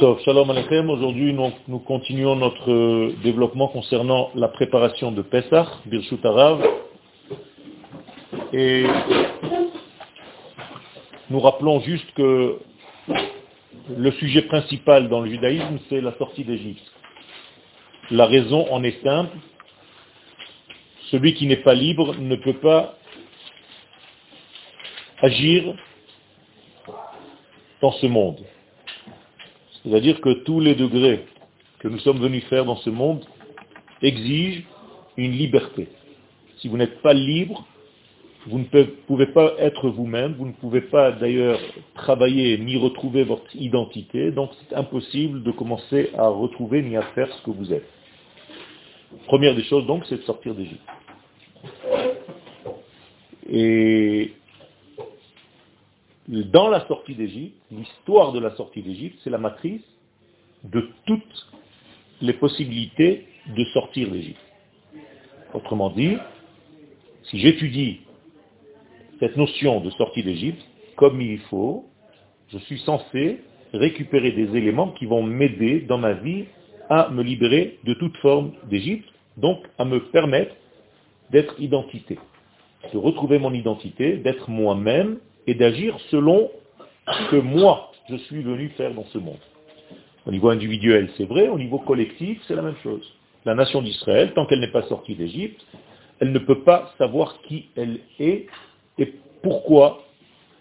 Shalom Aleichem. Aujourd'hui, nous, nous continuons notre euh, développement concernant la préparation de Pesach, Birshut Arav. Et nous rappelons juste que le sujet principal dans le judaïsme, c'est la sortie d'Égypte. La raison en est simple. Celui qui n'est pas libre ne peut pas agir dans ce monde. C'est-à-dire que tous les degrés que nous sommes venus faire dans ce monde exigent une liberté. Si vous n'êtes pas libre, vous ne pouvez pas être vous-même, vous ne pouvez pas d'ailleurs travailler ni retrouver votre identité, donc c'est impossible de commencer à retrouver ni à faire ce que vous êtes. Première des choses donc, c'est de sortir d'Égypte. Et dans la sortie d'Égypte, l'histoire de la sortie d'Égypte, c'est la matrice de toutes les possibilités de sortir d'Égypte. Autrement dit, si j'étudie cette notion de sortie d'Égypte comme il faut, je suis censé récupérer des éléments qui vont m'aider dans ma vie à me libérer de toute forme d'Égypte, donc à me permettre d'être identité, de retrouver mon identité, d'être moi-même et d'agir selon ce que moi, je suis venu faire dans ce monde. Au niveau individuel, c'est vrai, au niveau collectif, c'est la même chose. La nation d'Israël, tant qu'elle n'est pas sortie d'Égypte, elle ne peut pas savoir qui elle est et pourquoi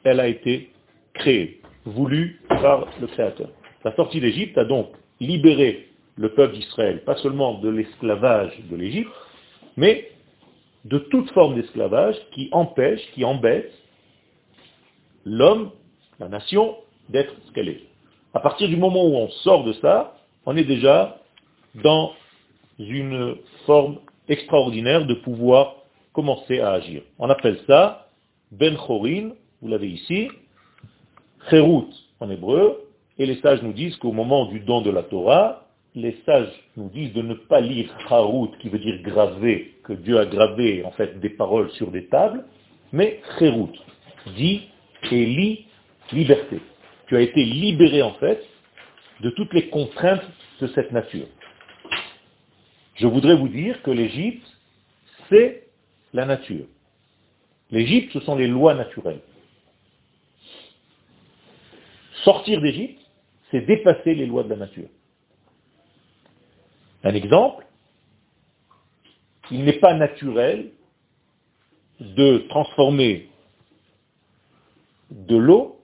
elle a été créée, voulue par le Créateur. La sortie d'Égypte a donc libéré le peuple d'Israël, pas seulement de l'esclavage de l'Égypte, mais de toute forme d'esclavage qui empêche, qui embête l'homme, la nation, d'être ce qu'elle est. À partir du moment où on sort de ça, on est déjà dans une forme extraordinaire de pouvoir commencer à agir. On appelle ça Ben Chorin, vous l'avez ici, Cherut en hébreu, et les sages nous disent qu'au moment du don de la Torah, les sages nous disent de ne pas lire Harut, qui veut dire graver, que Dieu a gravé en fait des paroles sur des tables, mais Cherut, dit et liberté. Tu as été libéré en fait de toutes les contraintes de cette nature. Je voudrais vous dire que l'Égypte, c'est la nature. L'Égypte, ce sont les lois naturelles. Sortir d'Égypte, c'est dépasser les lois de la nature. Un exemple, il n'est pas naturel de transformer de l'eau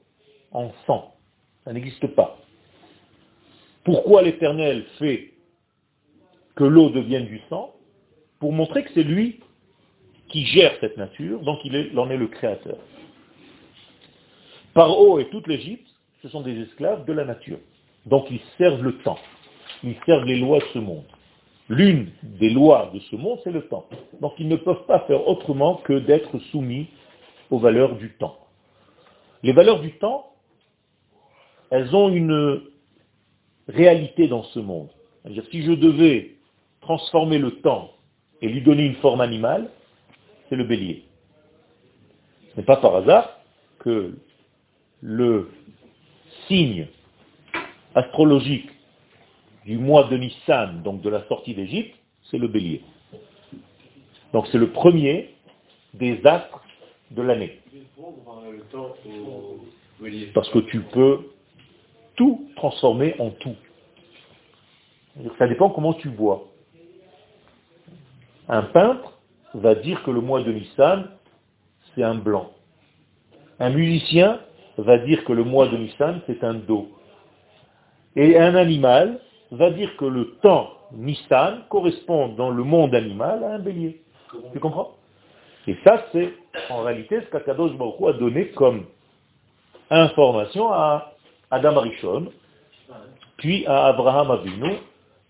en sang. Ça n'existe pas. Pourquoi l'Éternel fait que l'eau devienne du sang Pour montrer que c'est lui qui gère cette nature, donc il, en est le créateur. Paro et toute l'Égypte, ce sont des esclaves de la nature. Donc ils servent le temps. Ils servent les lois de ce monde. L'une des lois de ce monde, c'est le temps. Donc ils ne peuvent pas faire autrement que d'être soumis aux valeurs du temps. Les valeurs du temps, elles ont une réalité dans ce monde. Si je devais transformer le temps et lui donner une forme animale, c'est le bélier. Ce n'est pas par hasard que le signe astrologique du mois de Nissan, donc de la sortie d'Égypte, c'est le bélier. Donc c'est le premier des astres de l'année. Parce que tu peux tout transformer en tout. Ça dépend comment tu vois. Un peintre va dire que le mois de Nissan, c'est un blanc. Un musicien va dire que le mois de Nissan, c'est un dos. Et un animal va dire que le temps Nissan correspond dans le monde animal à un bélier. Tu comprends? Et ça, c'est en réalité ce qu'Akadosh Baruch a donné comme information à Adam Arishon, puis à Abraham Avinu,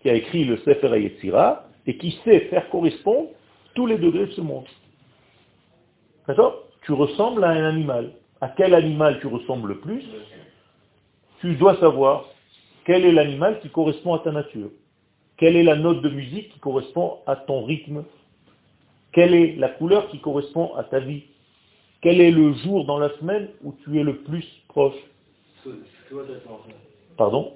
qui a écrit le Sefer Yetzira, et qui sait faire correspondre tous les degrés de ce monde. D'accord? Tu ressembles à un animal. À quel animal tu ressembles le plus? Tu dois savoir quel est l'animal qui correspond à ta nature. Quelle est la note de musique qui correspond à ton rythme Quelle est la couleur qui correspond à ta vie? Quel est le jour dans la semaine où tu es le plus proche? Pardon?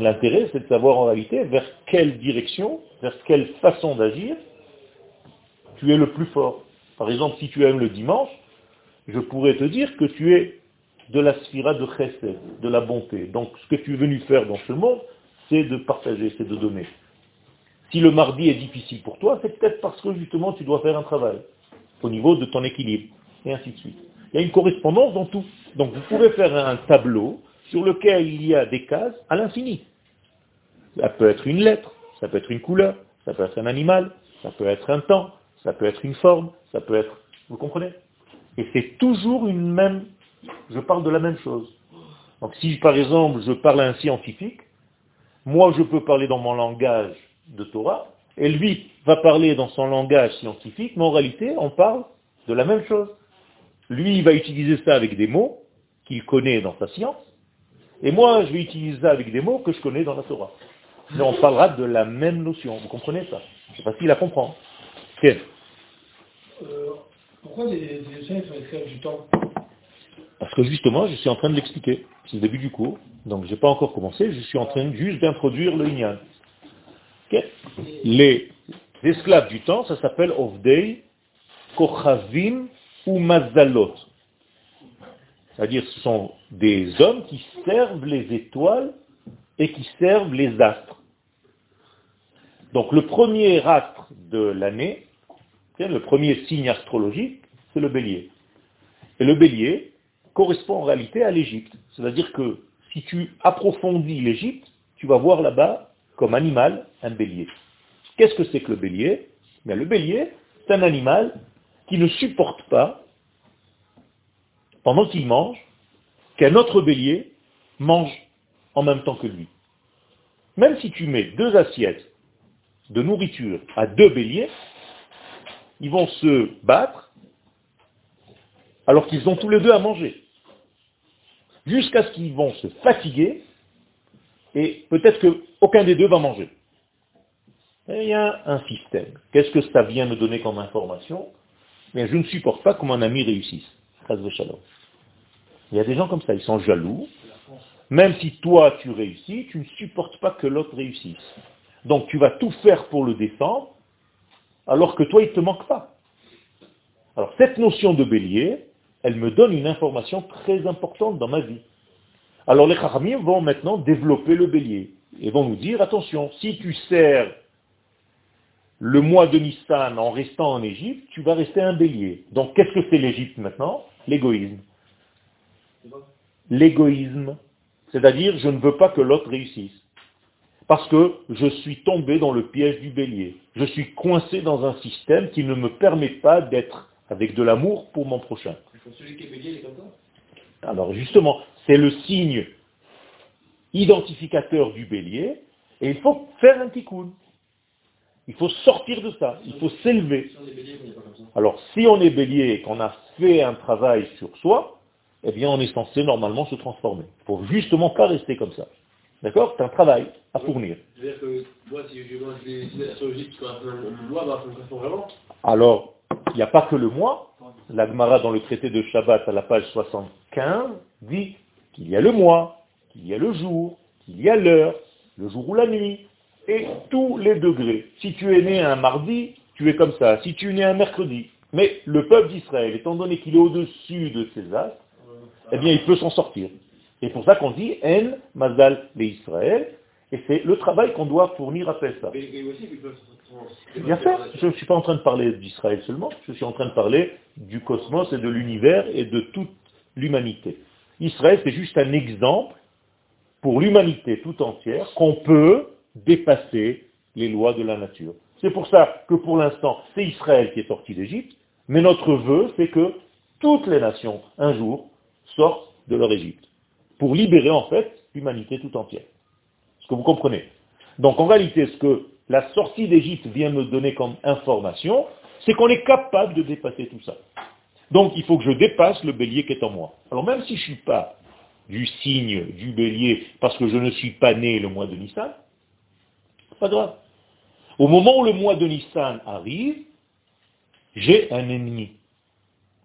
L'intérêt, c'est de savoir en réalité vers quelle direction, vers quelle façon d'agir tu es le plus fort. Par exemple, si tu aimes le dimanche, je pourrais te dire que tu es de la sphira de chesed, de la bonté. Donc ce que tu es venu faire dans ce monde, c'est de partager, c'est de donner. Si le mardi est difficile pour toi, c'est peut-être parce que justement tu dois faire un travail au niveau de ton équilibre, et ainsi de suite. Il y a une correspondance dans tout. Donc vous pouvez faire un tableau sur lequel il y a des cases à l'infini. Ça peut être une lettre, ça peut être une couleur, ça peut être un animal, ça peut être un temps, ça peut être une forme, ça peut être... Vous comprenez? Et c'est toujours une même... Je parle de la même chose. Donc si par exemple je parle à un scientifique, moi je peux parler dans mon langage de Torah, et lui va parler dans son langage scientifique, mais en réalité on parle de la même chose. Lui il va utiliser ça avec des mots qu'il connaît dans sa science, et moi je vais utiliser ça avec des mots que je connais dans la Torah. Mais on parlera de la même notion, vous comprenez ça? C'est facile à comprendre. Quel euh, pourquoi les, les sont du temps? Parce que justement, je suis en train de l'expliquer. C'est le début du cours, donc je n'ai pas encore commencé, je suis en train juste d'introduire le Inyan. Les esclaves du temps, ça s'appelle Ovdei, Kochavim ou Mazalot. C'est-à-dire ce sont des hommes qui servent les étoiles et qui servent les astres. Donc le premier astre de l'année, le premier signe astrologique, c'est le bélier. Et le bélier correspond en réalité à l'Égypte. C'est-à-dire que si tu approfondis l'Égypte, tu vas voir là-bas, comme animal, un bélier. Qu'est-ce que c'est que le bélier? Bien, Le bélier, c'est un animal qui ne supporte pas, pendant qu'il mange, qu'un autre bélier mange en même temps que lui. Même si tu mets deux assiettes de nourriture à deux béliers, ils vont se battre alors qu'ils ont tous les deux à manger. Jusqu'à ce qu'ils vont se fatiguer et peut-être qu'aucun des deux va manger. il y a un système. Qu'est-ce que ça vient me donner comme information? Mais Je ne supporte pas que mon ami réussisse. Il y a des gens comme ça, ils sont jaloux. Même si toi tu réussis, tu ne supportes pas que l'autre réussisse. Donc tu vas tout faire pour le défendre, alors que toi, il ne te manque pas. Alors cette notion de bélier, elle me donne une information très importante dans ma vie. Alors les Chachamim vont maintenant développer le bélier et vont nous dire, attention, si tu sers le mois de Nissan en restant en Égypte, tu vas rester un bélier. Donc qu'est-ce que c'est l'Égypte maintenant? L'égoïsme. L'égoïsme. C'est-à-dire, je ne veux pas que l'autre réussisse parce que je suis tombé dans le piège du bélier. Je suis coincé dans un système qui ne me permet pas d'être avec de l'amour pour mon prochain. Alors justement, c'est le signe identificateur du bélier, et il faut faire un tikkun. Il faut sortir de ça, il faut s'élever. Alors si on est bélier et qu'on a fait un travail sur soi, eh bien on est censé normalement se transformer. Il faut justement pas rester comme ça. D'accord? C'est un travail à fournir. Alors, il n'y a pas que le mois. L'Agmara dans le traité de Shabbat à la page 75 dit qu'il y a le mois, qu'il y a le jour, qu'il y a l'heure, le jour ou la nuit, et tous les degrés. Si tu es né un mardi, tu es comme ça. Si tu es né un mercredi. Mais le peuple d'Israël, étant donné qu'il est au-dessus de ces astres, eh bien il peut s'en sortir. C'est pour ça qu'on dit En Mazal Israël, et c'est le travail qu'on doit fournir après ça. Bien sûr, je ne suis pas en train de parler d'Israël seulement, je suis en train de parler du cosmos et de l'univers et de toute l'humanité. Israël, c'est juste un exemple pour l'humanité tout entière qu'on peut dépasser les lois de la nature. C'est pour ça que pour l'instant, c'est Israël qui est sorti d'Égypte, mais notre vœu, c'est que toutes les nations, un jour, sortent de leur Égypte pour libérer en fait l'humanité tout entière. Est-ce que vous comprenez? Donc en réalité, ce que la sortie d'Égypte vient me donner comme information, c'est qu'on est capable de dépasser tout ça. Donc il faut que je dépasse le bélier qui est en moi. Alors même si je ne suis pas du signe du bélier parce que je ne suis pas né le mois de Nissan, pas grave. Au moment où le mois de Nissan arrive, j'ai un ennemi.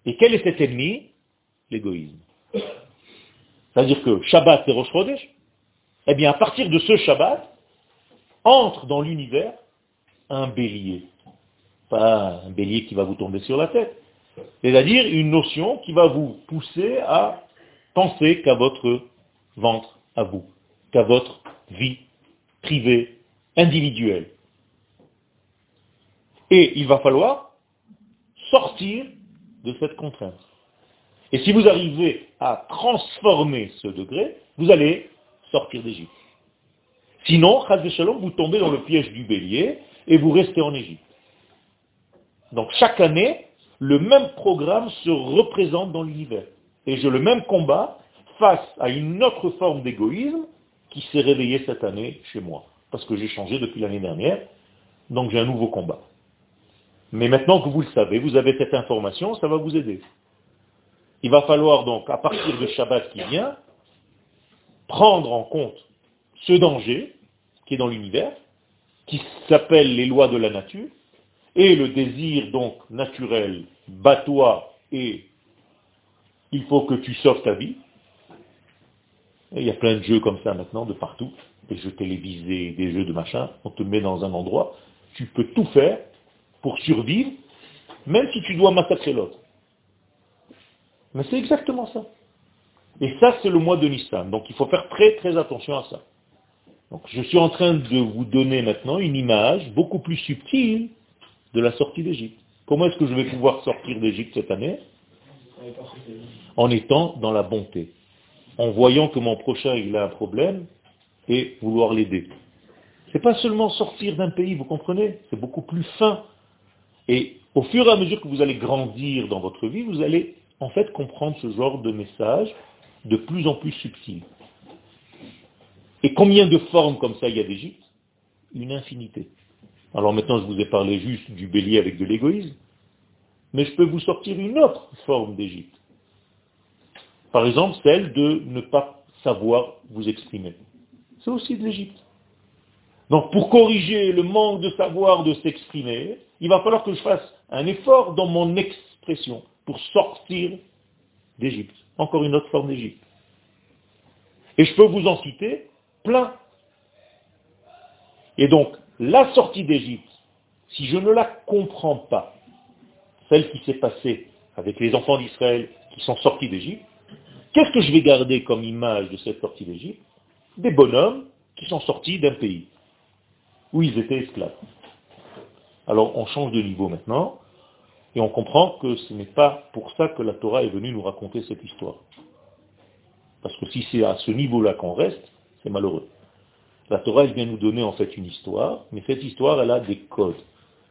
Et quel est cet ennemi? L'égoïsme. C'est-à-dire que Shabbat Chodesh, Eh bien, à partir de ce Shabbat, entre dans l'univers un bélier. Pas un bélier qui va vous tomber sur la tête. C'est-à-dire une notion qui va vous pousser à penser qu'à votre ventre, à vous, qu'à votre vie privée, individuelle. Et il va falloir sortir de cette contrainte. Et si vous arrivez à transformer ce degré, vous allez sortir d'Égypte. Sinon, Shalom, vous tombez dans le piège du bélier et vous restez en Égypte. Donc chaque année, le même programme se représente dans l'univers. Et j'ai le même combat face à une autre forme d'égoïsme qui s'est réveillée cette année chez moi. Parce que j'ai changé depuis l'année dernière, donc j'ai un nouveau combat. Mais maintenant que vous le savez, vous avez cette information, ça va vous aider. Il va falloir donc, à partir de Shabbat qui vient, prendre en compte ce danger qui est dans l'univers, qui s'appelle les lois de la nature, et le désir donc naturel, bat-toi et il faut que tu sauves ta vie. Et il y a plein de jeux comme ça maintenant, de partout, des jeux télévisés, des jeux de machin, on te met dans un endroit, tu peux tout faire pour survivre, même si tu dois massacrer l'autre. Mais c'est exactement ça. Et ça, c'est le mois de Nissan. Donc il faut faire très très attention à ça. Donc je suis en train de vous donner maintenant une image beaucoup plus subtile de la sortie d'Égypte. Comment est-ce que je vais pouvoir sortir d'Égypte cette année? En étant dans la bonté. En voyant que mon prochain il a un problème et vouloir l'aider. C'est pas seulement sortir d'un pays, vous comprenez? C'est beaucoup plus fin. Et au fur et à mesure que vous allez grandir dans votre vie, vous allez en fait comprendre ce genre de message de plus en plus subtil. Et combien de formes comme ça il y a d'Égypte? Une infinité. Alors maintenant, je vous ai parlé juste du bélier avec de l'égoïsme, mais je peux vous sortir une autre forme d'Égypte. Par exemple, celle de ne pas savoir vous exprimer. C'est aussi de l'Égypte. Donc pour corriger le manque de savoir de s'exprimer, il va falloir que je fasse un effort dans mon expression pour sortir d'Égypte. Encore une autre forme d'Égypte. Et je peux vous en citer plein. Et donc, la sortie d'Égypte, si je ne la comprends pas, celle qui s'est passée avec les enfants d'Israël qui sont sortis d'Égypte, qu'est-ce que je vais garder comme image de cette sortie d'Égypte? Des bonhommes qui sont sortis d'un pays où ils étaient esclaves. Alors on change de niveau maintenant, et on comprend que ce n'est pas pour ça que la Torah est venue nous raconter cette histoire. Parce que si c'est à ce niveau-là qu'on reste, c'est malheureux. La Torah, vient nous donner en fait une histoire, mais cette histoire, elle a des codes.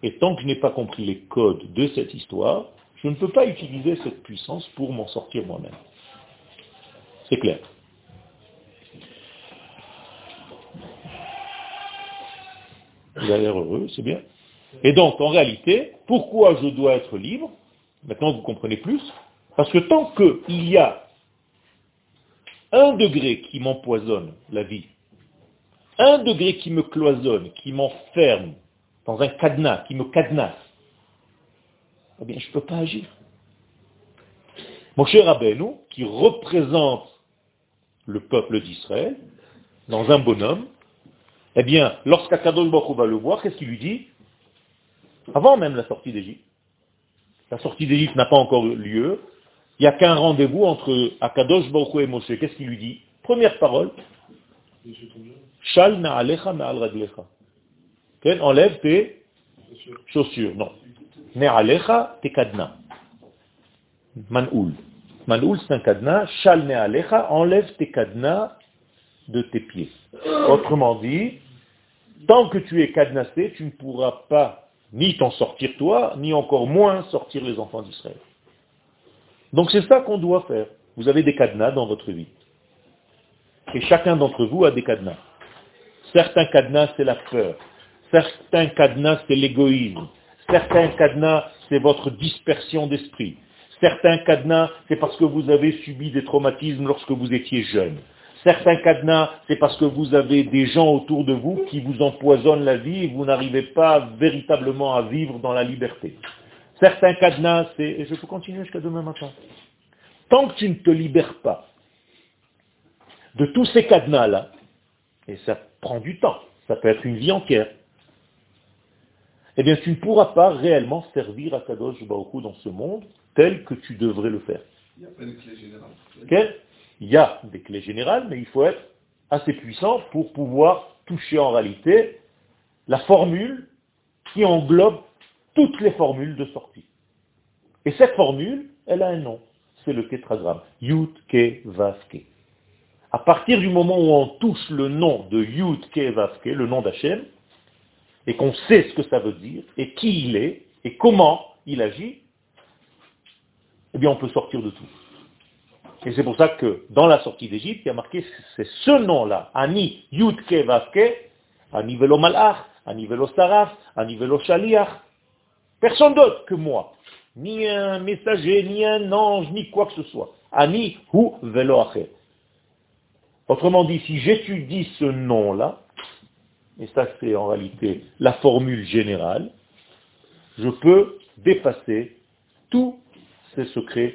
Et tant que je n'ai pas compris les codes de cette histoire, je ne peux pas utiliser cette puissance pour m'en sortir moi-même. C'est clair. Vous avez l'air heureux, c'est bien. Et donc, en réalité, pourquoi je dois être libre? Maintenant, vous comprenez plus. Parce que tant qu'il y a un degré qui m'empoisonne la vie, un degré qui me cloisonne, qui m'enferme dans un cadenas, qui me cadenasse, eh bien, je ne peux pas agir. Mon cher Rabbeinu, qui représente le peuple d'Israël, dans un bonhomme, eh bien, lorsqu'Akadosh Baruch va le voir, qu'est-ce qu'il lui dit? Avant même la sortie d'Égypte. La sortie d'Égypte n'a pas encore lieu. Il n'y a qu'un rendez-vous entre Akadosh Baruch et Moshe. Qu'est-ce qu'il lui dit? Première parole. Raglecha. Enlève tes chaussures. Non. Ne'alecha tes cadenas. Man'oul. Man'oul, c'est un cadenas. Enlève tes cadenas de tes pieds. Autrement dit, tant que tu es cadenassé, tu ne pourras pas ni t'en sortir toi, ni encore moins sortir les enfants d'Israël. Donc c'est ça qu'on doit faire. Vous avez des cadenas dans votre vie. Et chacun d'entre vous a des cadenas. Certains cadenas, c'est la peur. Certains cadenas, c'est l'égoïsme. Certains cadenas, c'est votre dispersion d'esprit. Certains cadenas, c'est parce que vous avez subi des traumatismes lorsque vous étiez jeune. Certains cadenas, c'est parce que vous avez des gens autour de vous qui vous empoisonnent la vie et vous n'arrivez pas véritablement à vivre dans la liberté. Certains cadenas, c'est, et je peux continuer jusqu'à demain matin, tant que tu ne te libères pas de tous ces cadenas-là, Et ça prend du temps. Ça peut être une vie entière. Eh bien, tu ne pourras pas réellement servir à Kadosh Baruch dans ce monde tel que tu devrais le faire. Il n'y a pas de clé générale. Il y a des clés générales, mais il faut être assez puissant pour pouvoir toucher en réalité la formule qui englobe toutes les formules de sortie. Et cette formule, elle a un nom. C'est le tétragramme. Yud Ke Vav Ke. À partir du moment où on touche le nom de Yud Ke Vav Ke, le nom d'Hachem, et qu'on sait ce que ça veut dire, et qui il est, et comment il agit, eh bien on peut sortir de tout. Et c'est pour ça que dans la sortie d'Égypte, il y a marqué, c'est ce nom-là, Ani Yudke Vavke, Ani Velo Malach, Ani Velo Saraf, Ani Velo Shaliach. Personne d'autre que moi. Ni un messager, ni un ange, ni quoi que ce soit. Ani Hu Velo Acher. Autrement dit, si j'étudie ce nom-là, et ça c'est en réalité la formule générale, je peux dépasser tous ces secrets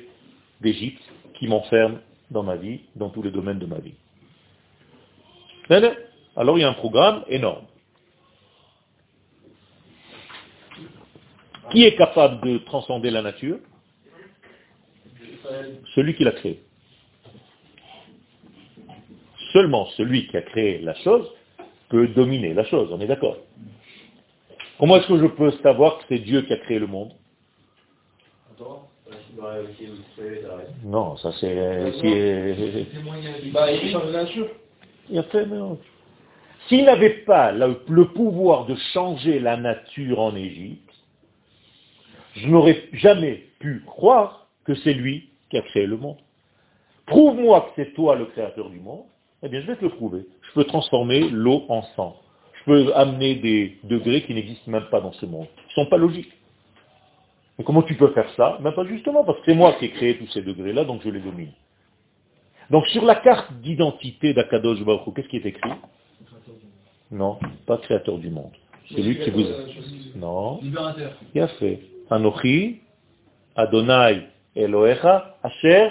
d'Égypte qui m'enferment dans ma vie, dans tous les domaines de ma vie. Alors il y a un programme énorme. Qui est capable de transcender la nature? Celui qui l'a créé. Seulement celui qui a créé la chose peut dominer la chose, on est d'accord. Comment est-ce que je peux savoir que c'est Dieu qui a créé le monde? Non, ça c'est... Il a fait, S'il n'avait pas le, le pouvoir de changer la nature en Égypte, je n'aurais jamais pu croire que c'est lui qui a créé le monde. Prouve-moi que c'est toi le créateur du monde, eh bien je vais te le prouver. Je peux transformer l'eau en sang. Je peux amener des degrés qui n'existent même pas dans ce monde. Ils ne sont pas logiques. Mais comment tu peux faire ça? Ben pas justement, parce que c'est moi qui ai créé tous ces degrés-là, donc je les domine. Donc sur la carte d'identité d'Akadosh Baruch qu'est-ce qui est écrit? Non, pas créateur du monde. C'est lui qui vous... Non. Libérateur. Il a fait. Anochi, Adonai, Elohecha, Asher.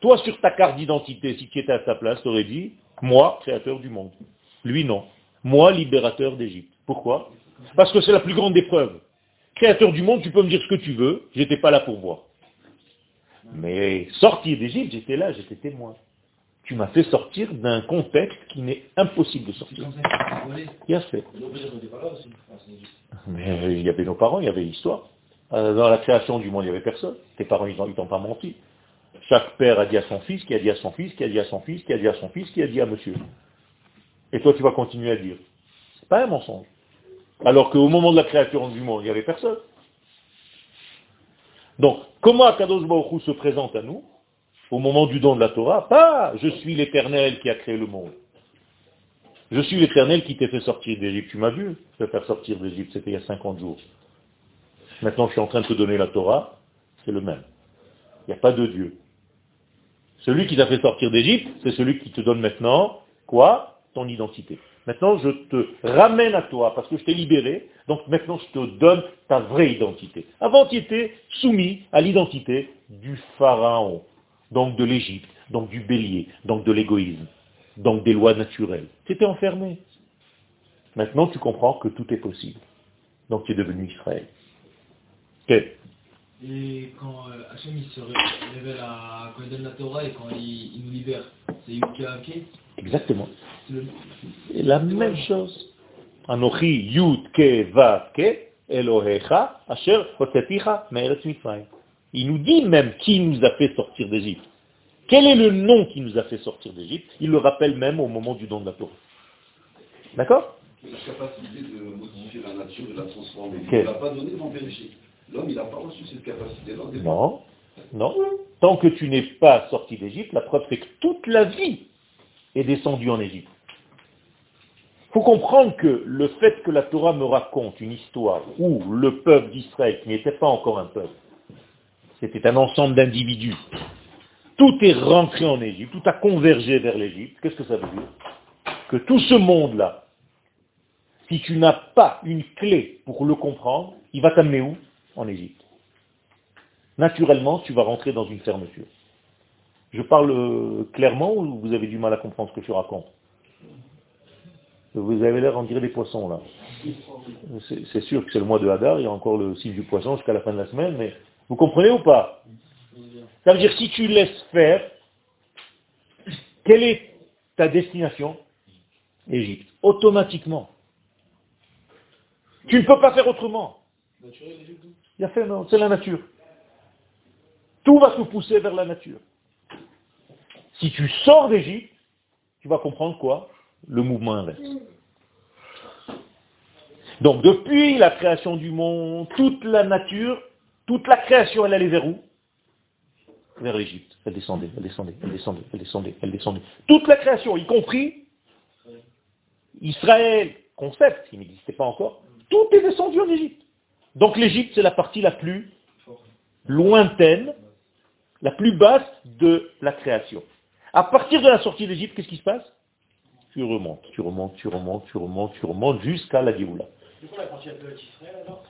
Toi, sur ta carte d'identité, si tu étais à sa place, tu aurais dit, moi, créateur du monde. Lui, non. Moi, libérateur d'Égypte. Pourquoi? Parce que c'est la plus grande épreuve. Créateur du monde, tu peux me dire ce que tu veux, j'étais pas là pour voir. Mais sortir d'Égypte, j'étais là, j'étais témoin. Tu m'as fait sortir d'un contexte qui n'est impossible de sortir. Bien fait. Mais il y avait nos parents, il y avait l'histoire. Euh, dans la création du monde, il n'y avait personne. Tes parents, ils n'ont pas menti. Chaque père a dit à son fils, qui a dit à son fils, qui a dit à son fils, qui a dit à son fils, qui a dit à monsieur. Et toi, tu vas continuer à dire. C'est pas un mensonge. Alors qu'au moment de la création du monde, il n'y avait personne. Donc, comment Akadosh Baruch se présente à nous au moment du don de la Torah? Pas je suis l'éternel qui a créé le monde. Je suis l'éternel qui t'ai fait sortir d'Égypte. Tu m'as vu te faire sortir d'Égypte, c'était il y a 50 jours. Maintenant, je suis en train de te donner la Torah, c'est le même. Il n'y a pas de Dieu. Celui qui t'a fait sortir d'Égypte, c'est celui qui te donne maintenant, quoi? Ton identité. Maintenant, je te ramène à toi parce que je t'ai libéré. Donc maintenant, je te donne ta vraie identité. Avant, tu étais soumis à l'identité du pharaon, donc de l'Égypte, donc du bélier, donc de l'égoïsme, donc des lois naturelles. Tu étais enfermé. Maintenant, tu comprends que tout est possible. Donc tu es devenu Israël. Et quand euh, Hachem se révèle à, quand il donne la Torah et quand il, nous libère, c'est Yud Exactement. C'est la même chose. Anochi yud ke va ke Elohecha asher hoteticha me'eretz Mitzrayim. Il nous dit même qui nous a fait sortir d'Égypte. Quel est le nom qui nous a fait sortir d'Égypte? Il le rappelle même au moment du don de la Torah. D'accord? La capacité de modifier la nature, de la transformer. Il ne l'a pas donné péché. L'homme, il n'a pas reçu cette capacité-là. Non, non. Tant que tu n'es pas sorti d'Égypte, la preuve c'est que toute la vie est descendu en Égypte. Il faut comprendre que le fait que la Torah me raconte une histoire où le peuple d'Israël, qui n'était pas encore un peuple, c'était un ensemble d'individus, tout est rentré en Égypte, tout a convergé vers l'Égypte, qu'est-ce que ça veut dire? Que tout ce monde-là, si tu n'as pas une clé pour le comprendre, il va t'amener où? En Égypte. Naturellement, tu vas rentrer dans une fermeture. Je parle euh, clairement ou vous avez du mal à comprendre ce que je raconte Vous avez l'air en dirait des poissons là. C'est sûr que c'est le mois de Hadar, il y a encore le signe du poisson jusqu'à la fin de la semaine, mais vous comprenez ou pas? Ça veut dire si tu laisses faire, quelle est ta destination? Égypte. Automatiquement. Tu ne peux pas faire autrement. Il a fait, non, c'est la nature. Tout va te pousser vers la nature. Si tu sors d'Égypte, tu vas comprendre quoi? Le mouvement inverse. Donc depuis la création du monde, toute la nature, toute la création, elle allait vers où? Vers l'Égypte. Elle descendait, elle descendait, elle descendait, elle descendait, elle descendait. Toute la création, y compris Israël, concept, qui n'existait pas encore, tout est descendu en Égypte. Donc l'Égypte, c'est la partie la plus lointaine, la plus basse de la création. À partir de la sortie d'Égypte, qu'est-ce qui se passe? Tu remontes, tu remontes, tu remontes, tu remontes, tu remontes jusqu'à la Géoula. C'est quoi la partie Israël alors?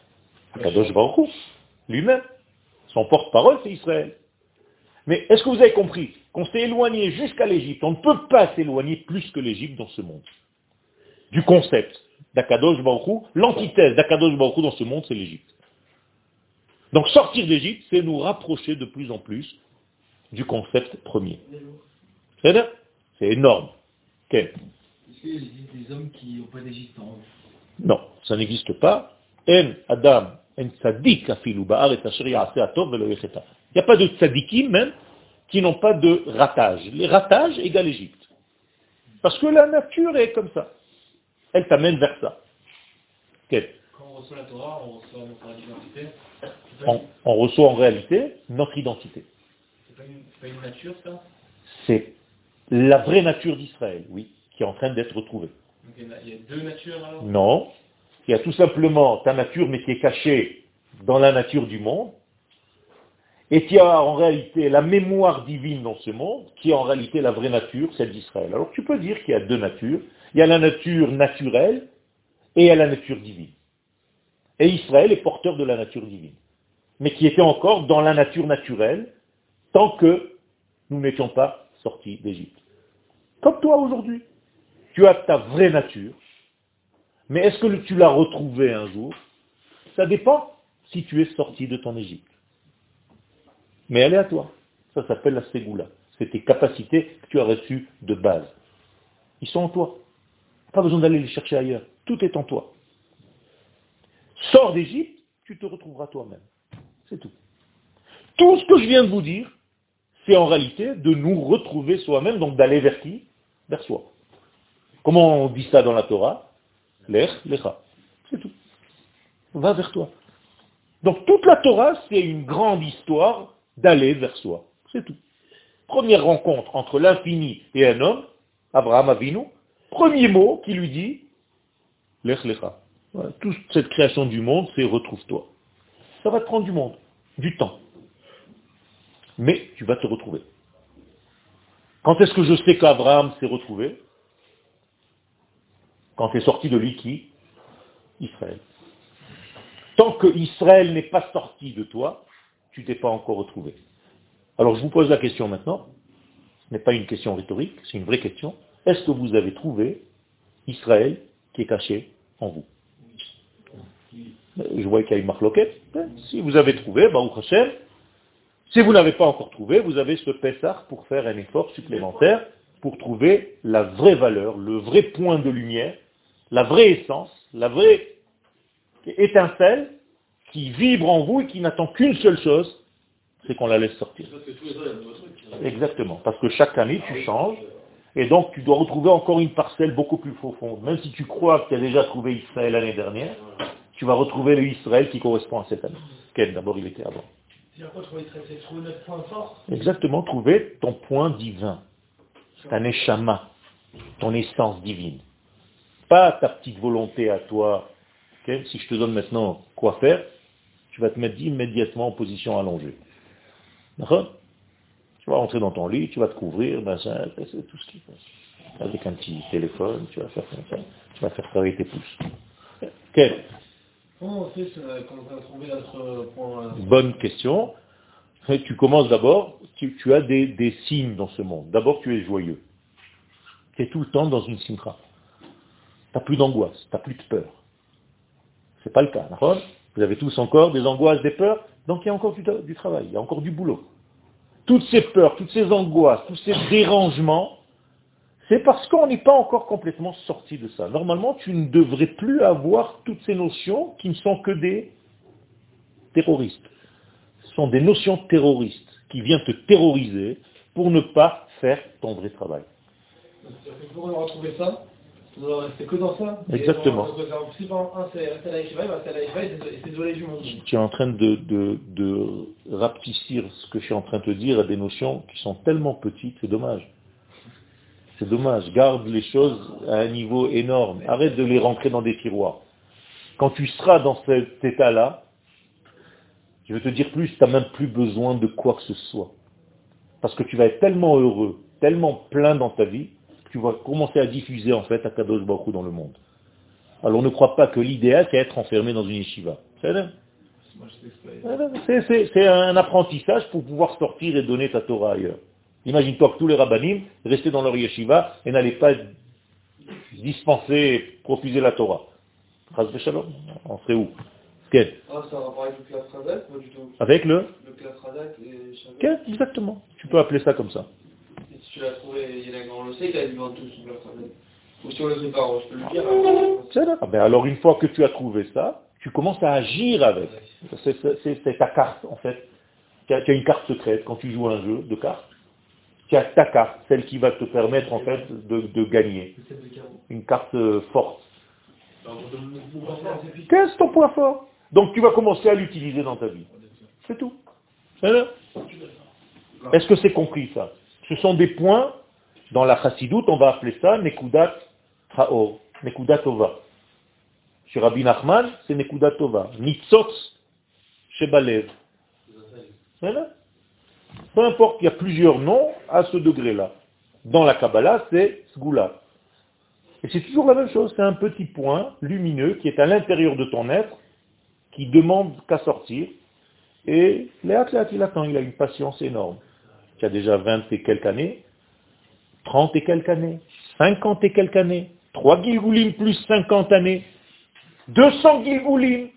Kadosh Baruch lui-même. Son porte-parole, c'est Israël. Mais est-ce que vous avez compris qu'on s'est éloigné jusqu'à l'Égypte? On ne peut pas s'éloigner plus que l'Égypte dans ce monde. Du concept d'Akadosh Baruch l'antithèse d'Akadosh Baruch dans ce monde, c'est l'Égypte. Donc sortir d'Égypte, c'est nous rapprocher de plus en plus du concept premier. C'est énorme. Est-ce qu'il existe des hommes qui n'ont pas en Non, ça n'existe pas. En Adam, en Il n'y a pas de tzadikim même qui n'ont pas de ratage. Les ratages égale Égypte. Parce que la nature est comme ça. Elle t'amène vers ça. Quand on reçoit la Torah, on reçoit notre identité. On, reçoit en réalité notre identité. C'est pas, pas une nature ça? C'est la vraie nature d'Israël, oui, qui est en train d'être retrouvée. il y a deux natures alors? Non. Il y a tout simplement ta nature, mais qui est cachée dans la nature du monde. Et qui a en réalité la mémoire divine dans ce monde, qui est en réalité la vraie nature, celle d'Israël. Alors tu peux dire qu'il y a deux natures. Il y a la nature naturelle et il y a la nature divine. Et Israël est porteur de la nature divine. Mais qui était encore dans la nature naturelle tant que nous n'étions pas sortis d'Égypte. Comme toi aujourd'hui. Tu as ta vraie nature. Mais est-ce que tu l'as retrouvée un jour? Ça dépend si tu es sorti de ton Égypte. Mais elle est à toi. Ça s'appelle la Ségoula. C'est tes capacités que tu as reçues de base. Ils sont en toi. Pas besoin d'aller les chercher ailleurs. Tout est en toi. Sors d'Égypte, tu te retrouveras toi-même. C'est tout. Tout ce que je viens de vous dire, c'est en réalité de nous retrouver soi-même, donc d'aller vers qui? Vers soi. Comment on dit ça dans la Torah? L'ech, l'echa. C'est tout. Va vers toi. Donc toute la Torah, c'est une grande histoire d'aller vers soi. C'est tout. Première rencontre entre l'infini et un homme, Abraham Avinu, premier mot qui lui dit, l'ech, l'echa. toute cette création du monde, c'est retrouve-toi. Ça va te prendre du monde, du temps mais tu vas te retrouver. Quand est-ce que je sais qu'Abraham s'est retrouvé? Quand tu es sorti de lui qui Israël. Tant que Israël n'est pas sorti de toi, tu t'es pas encore retrouvé. Alors je vous pose la question maintenant. Ce n'est pas une question rhétorique, c'est une vraie question. Est-ce que vous avez trouvé Israël qui est caché en vous Je vois qu'il y a une marque loquette. Si vous avez trouvé, Baruch Hashem, si vous n'avez pas encore trouvé, vous avez ce Pessah pour faire un effort supplémentaire pour trouver la vraie valeur, le vrai point de lumière, la vraie essence, la vraie étincelle qui vibre en vous et qui n'attend qu'une seule chose, c'est qu'on la laisse sortir. Exactement, parce que chaque année tu changes, et donc tu dois retrouver encore une parcelle beaucoup plus profonde. Même si tu crois que tu as déjà trouvé Israël l'année dernière, tu vas retrouver le Israël qui correspond à cette année. Quel d'abord il était avant. Exactement, trouver ton point divin, ta neshama, ton essence divine. Pas ta petite volonté à toi. si je te donne maintenant quoi faire, tu vas te mettre immédiatement en position allongée. D'accord? Tu vas rentrer dans ton lit, tu vas te couvrir, ben c'est tout ce qui passe. Avec un petit téléphone, tu vas faire ça. Tu vas faire travailler tes pouces. Comment on fait quand on a trouvé notre point euh, Bonne question. Tu commences d'abord, tu, as des, signes dans ce monde. D'abord, tu es joyeux. Tu es tout le temps dans une simcha. Tu n'as plus d'angoisse, tu n'as plus de peur. Ce n'est pas le cas. Vous avez tous encore des angoisses, des peurs, donc il y a encore du, du travail, il y a encore du boulot. Toutes ces peurs, toutes ces angoisses, tous ces dérangements, c'est parce qu'on n'est pas encore complètement sorti de ça. Normalement, tu ne devrais plus avoir toutes ces notions qui ne sont que des terroristes. Ce sont des notions terroristes qui viennent te terroriser pour ne pas faire ton vrai travail. C'est que dans ça. Exactement. Tu es en train de, de, ce que je suis en train de te dire à des notions qui sont tellement petites, c'est dommage. C'est dommage. Garde les choses à un niveau énorme. Arrête de les rentrer dans des tiroirs. Quand tu seras dans cet état-là, je vais te dire plus, tu n'as même plus besoin de quoi que ce soit. Parce que tu vas être tellement heureux, tellement plein dans ta vie, tu vas commencer à diffuser en fait à Kadosh Baruch dans le monde. Alors ne crois pas que l'idéal c'est être enfermé dans une yeshiva. C'est un apprentissage pour pouvoir sortir et donner ta Torah ailleurs. Imagine-toi que tous les rabbinim restaient dans leur yeshiva et n'allaient pas dispenser, profuser la Torah. On serait où? Quel ah, ça avec le. Avec le? Le et Quel Exactement. Tu peux appeler ça comme ça. Tu l'as trouvé, il y en a le sait qu'il a du vent tout sous Klas Ou si on le sait pas, je peux le dire. Hein. Ah ben alors une fois que tu as trouvé ça, tu commences à agir avec. C'est ta carte en fait. Tu as une carte secrète quand tu joues un jeu de cartes tu as ta carte, celle qui va te permettre en fait de, gagner. Une carte euh, forte. Qu'est-ce ton point fort? Donc tu vas commencer à l'utiliser dans ta vie. C'est tout. Est-ce que c'est compris ça? Ce sont des points, dans la chassidoute, on va appeler ça Nekudat Traor, Nekudat Tova. Chez Rabbi Nachman, c'est Nekudat Tova. Nitzotz Shebalev. Voilà. Peu importe, il y a plusieurs noms à ce degré-là. Dans la Kabbalah, c'est Sgula. Et c'est toujours la même chose, c'est un petit point lumineux qui est à l'intérieur de ton être, qui demande qu'à sortir. Et Léat, Léat, il attend, il a une patience énorme. Qui a déjà 20 et quelques années, 30 et quelques années, 50 et quelques années, 3 Gilgoulim plus 50 années, 200 Gilgoulim.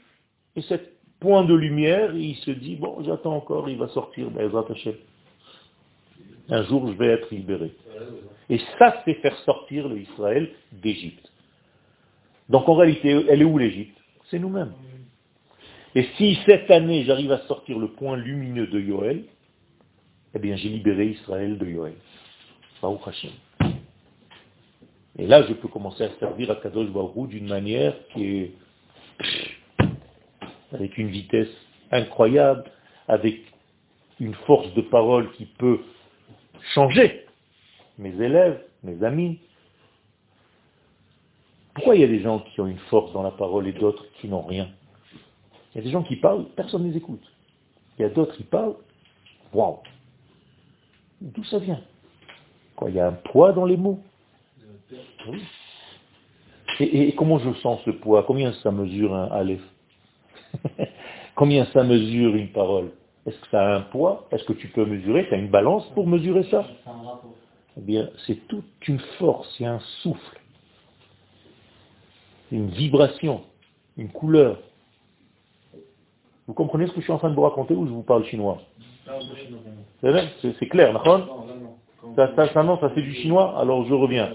Et cette point de lumière, il se dit, bon, j'attends encore, il va sortir, un jour je vais être libéré. Et ça, c'est faire sortir l'Israël d'Égypte. Donc en réalité, elle est où l'Égypte? C'est nous-mêmes. Et si cette année j'arrive à sortir le point lumineux de Yoël, eh bien j'ai libéré Israël de Yoël. Et là, je peux commencer à servir à Kadosh Baruch d'une manière qui est avec une vitesse incroyable, avec une force de parole qui peut changer mes élèves, mes amis. Pourquoi il y a des gens qui ont une force dans la parole et d'autres qui n'ont rien? Il y a des gens qui parlent, personne ne les écoute. Il y a d'autres qui parlent, waouh D'où ça vient? Quoi, Il y a un poids dans les mots? Et, et, comment je sens ce poids? Combien ça mesure un Aleph? Combien ça mesure une parole? Est-ce que ça a un poids? Est-ce que tu peux mesurer? Tu as une balance pour mesurer ça? Eh bien, c'est toute une force, c'est un souffle, une vibration, une couleur. Vous comprenez ce que je suis en train de vous raconter ou je vous parle chinois? C'est clair, d'accord ça, ça, ça, non, ça c'est du chinois, alors je reviens.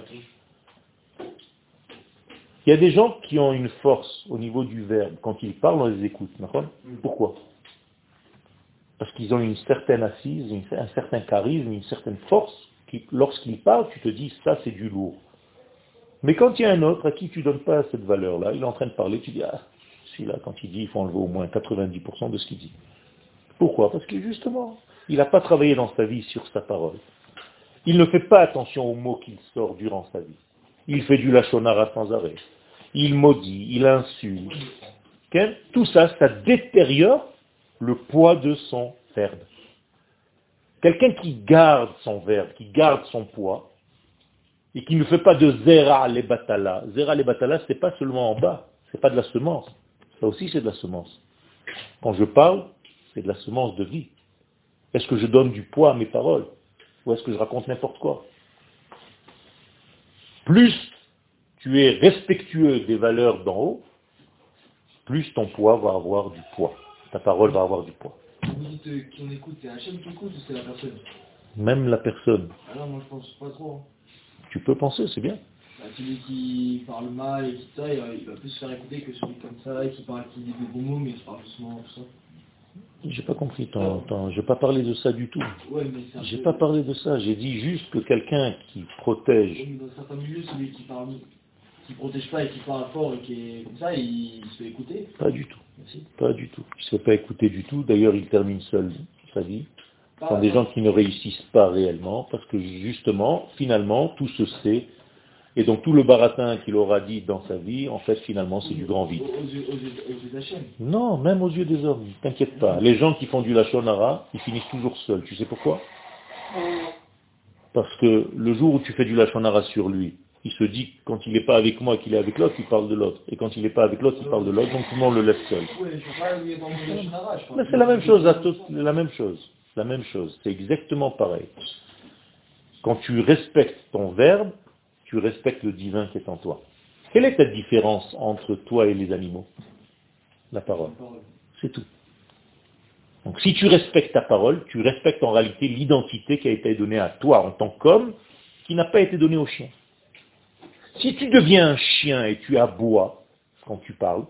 Il y a des gens qui ont une force au niveau du verbe. Quand ils parlent, on les écoute. Mm. Pourquoi? Parce qu'ils ont une certaine assise, un certain charisme, une certaine force, qui, lorsqu'ils parlent, tu te dis, ça c'est du lourd. Mais quand il y a un autre à qui tu ne donnes pas cette valeur-là, il est en train de parler, tu dis, ah, celui-là, quand il dit, il faut enlever au moins 90% de ce qu'il dit. Pourquoi? Parce que justement, il n'a pas travaillé dans sa vie sur sa parole. Il ne fait pas attention aux mots qu'il sort durant sa vie. Il fait du lachonara sans arrêt il maudit, il insulte. Tout ça, ça détériore le poids de son verbe. Quelqu'un qui garde son verbe, qui garde son poids, et qui ne fait pas de zera les batala. Zera les batala, c'est pas seulement en bas, c'est pas de la semence. Ça aussi, c'est de la semence. Quand je parle, c'est de la semence de vie. Est-ce que je donne du poids à mes paroles Ou est-ce que je raconte n'importe quoi? Plus tu es respectueux des valeurs d'en haut, plus ton poids va avoir du poids. Ta parole va avoir du poids. Vous dites euh, qu'on écoute, c'est Hachem qui écoute ou c'est la personne? Même la personne. Ah non, moi je pense pas trop. hein. Tu peux penser, c'est bien. Bah, celui qui parle mal et qui ça, il va, il va plus se faire écouter que celui comme ça, et qui parle, qui dit des bons mots, mais qui parle doucement, tout ça. J'ai pas compris. Ton, ton- j'ai pas parlé de ça du tout. Ouais, J'ai pas parlé de ça. J'ai dit juste que quelqu'un qui protège, mais Dans certains milieux, celui qui parle, qui protège pas et qui parle fort et qui est comme ça, il, se fait écouter. pas du tout. Merci. Pas du tout. Il ne se fait pas écouter du tout. D'ailleurs, il termine seul sa vie. Sont des gens qui ne réussissent pas réellement parce que justement, finalement, tout se sait. Et donc tout le baratin qu'il aura dit dans sa vie, en fait, finalement, c'est du grand vide. Aux, yeux. Non, même aux yeux des hommes, t'inquiète pas. Les gens qui font du lachonara, ils finissent toujours seuls. Tu sais pourquoi? Parce que le jour où tu fais du lachonara sur lui, il se dit quand il n'est pas avec moi et qu'il est avec l'autre, il parle de l'autre. Et quand il n'est pas avec l'autre, il parle de l'autre, donc tout le monde le laisse seul. Mais c'est la même chose, la même chose, la même chose. C'est exactement pareil. Quand tu respectes ton verbe, tu respectes le divin qui est en toi. Quelle est ta différence entre toi et les animaux? La parole. C'est tout. Donc si tu respectes ta parole, tu respectes en réalité l'identité qui a été donnée à toi en tant qu'homme, qui n'a pas été donnée au chien. Si tu deviens un chien et tu aboies quand tu parles,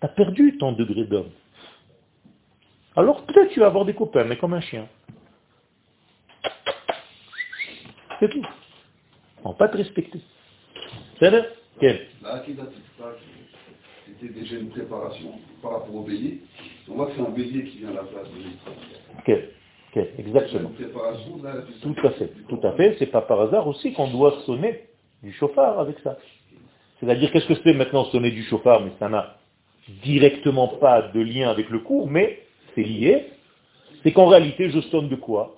tu as perdu ton degré d'homme. Alors peut-être tu vas avoir des copains, mais comme un chien. C'est tout. On va pas te respecter. C'est vrai Quel? C'était déjà une préparation par rapport au bélier. On voit que c'est un bélier qui vient à la place de. Quel? Quel? Exactement. Tout à fait. Tout à fait. C'est pas par hasard aussi qu'on doit sonner du chauffard avec ça. C'est-à-dire, qu'est-ce que c'est maintenant sonner du chauffard? Mais ça n'a directement pas de lien avec le cours, mais c'est lié. C'est qu'en réalité, je sonne de quoi?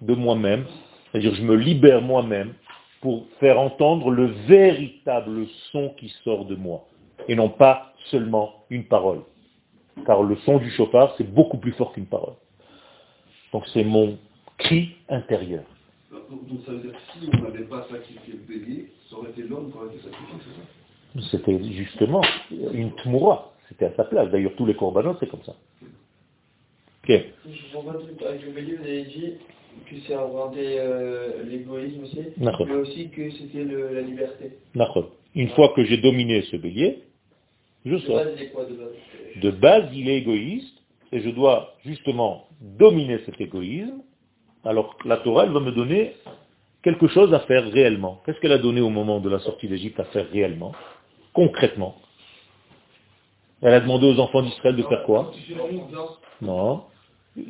De moi-même. C'est-à-dire, je me libère moi-même pour faire entendre le véritable son qui sort de moi. Et non pas seulement une parole. Car le son du chauffard, c'est beaucoup plus fort qu'une parole. Donc c'est mon cri intérieur. Donc, ça veut dire que si on n'avait pas sacrifié le bélier, ça aurait été l'homme qui aurait été sacrifié, c'est ça? C'était justement une tmoura. C'était à sa place. D'ailleurs, tous les corbanotes, c'est comme ça. Ok. Je vois pas tout avec le bélier, vous avez dit que c'est inventer euh, l'égoïsme aussi, mais aussi que c'était la liberté. Une fois que j'ai dominé ce bélier, je De sors. base, il est quoi de base De base, il est égoïste, et je dois justement dominer cet égoïsme. Alors la Torah, elle va me donner quelque chose à faire réellement. Qu'est-ce qu'elle a donné au moment de la sortie d'Égypte à faire réellement, concrètement? Elle a demandé aux enfants d'Israël de faire quoi? Non.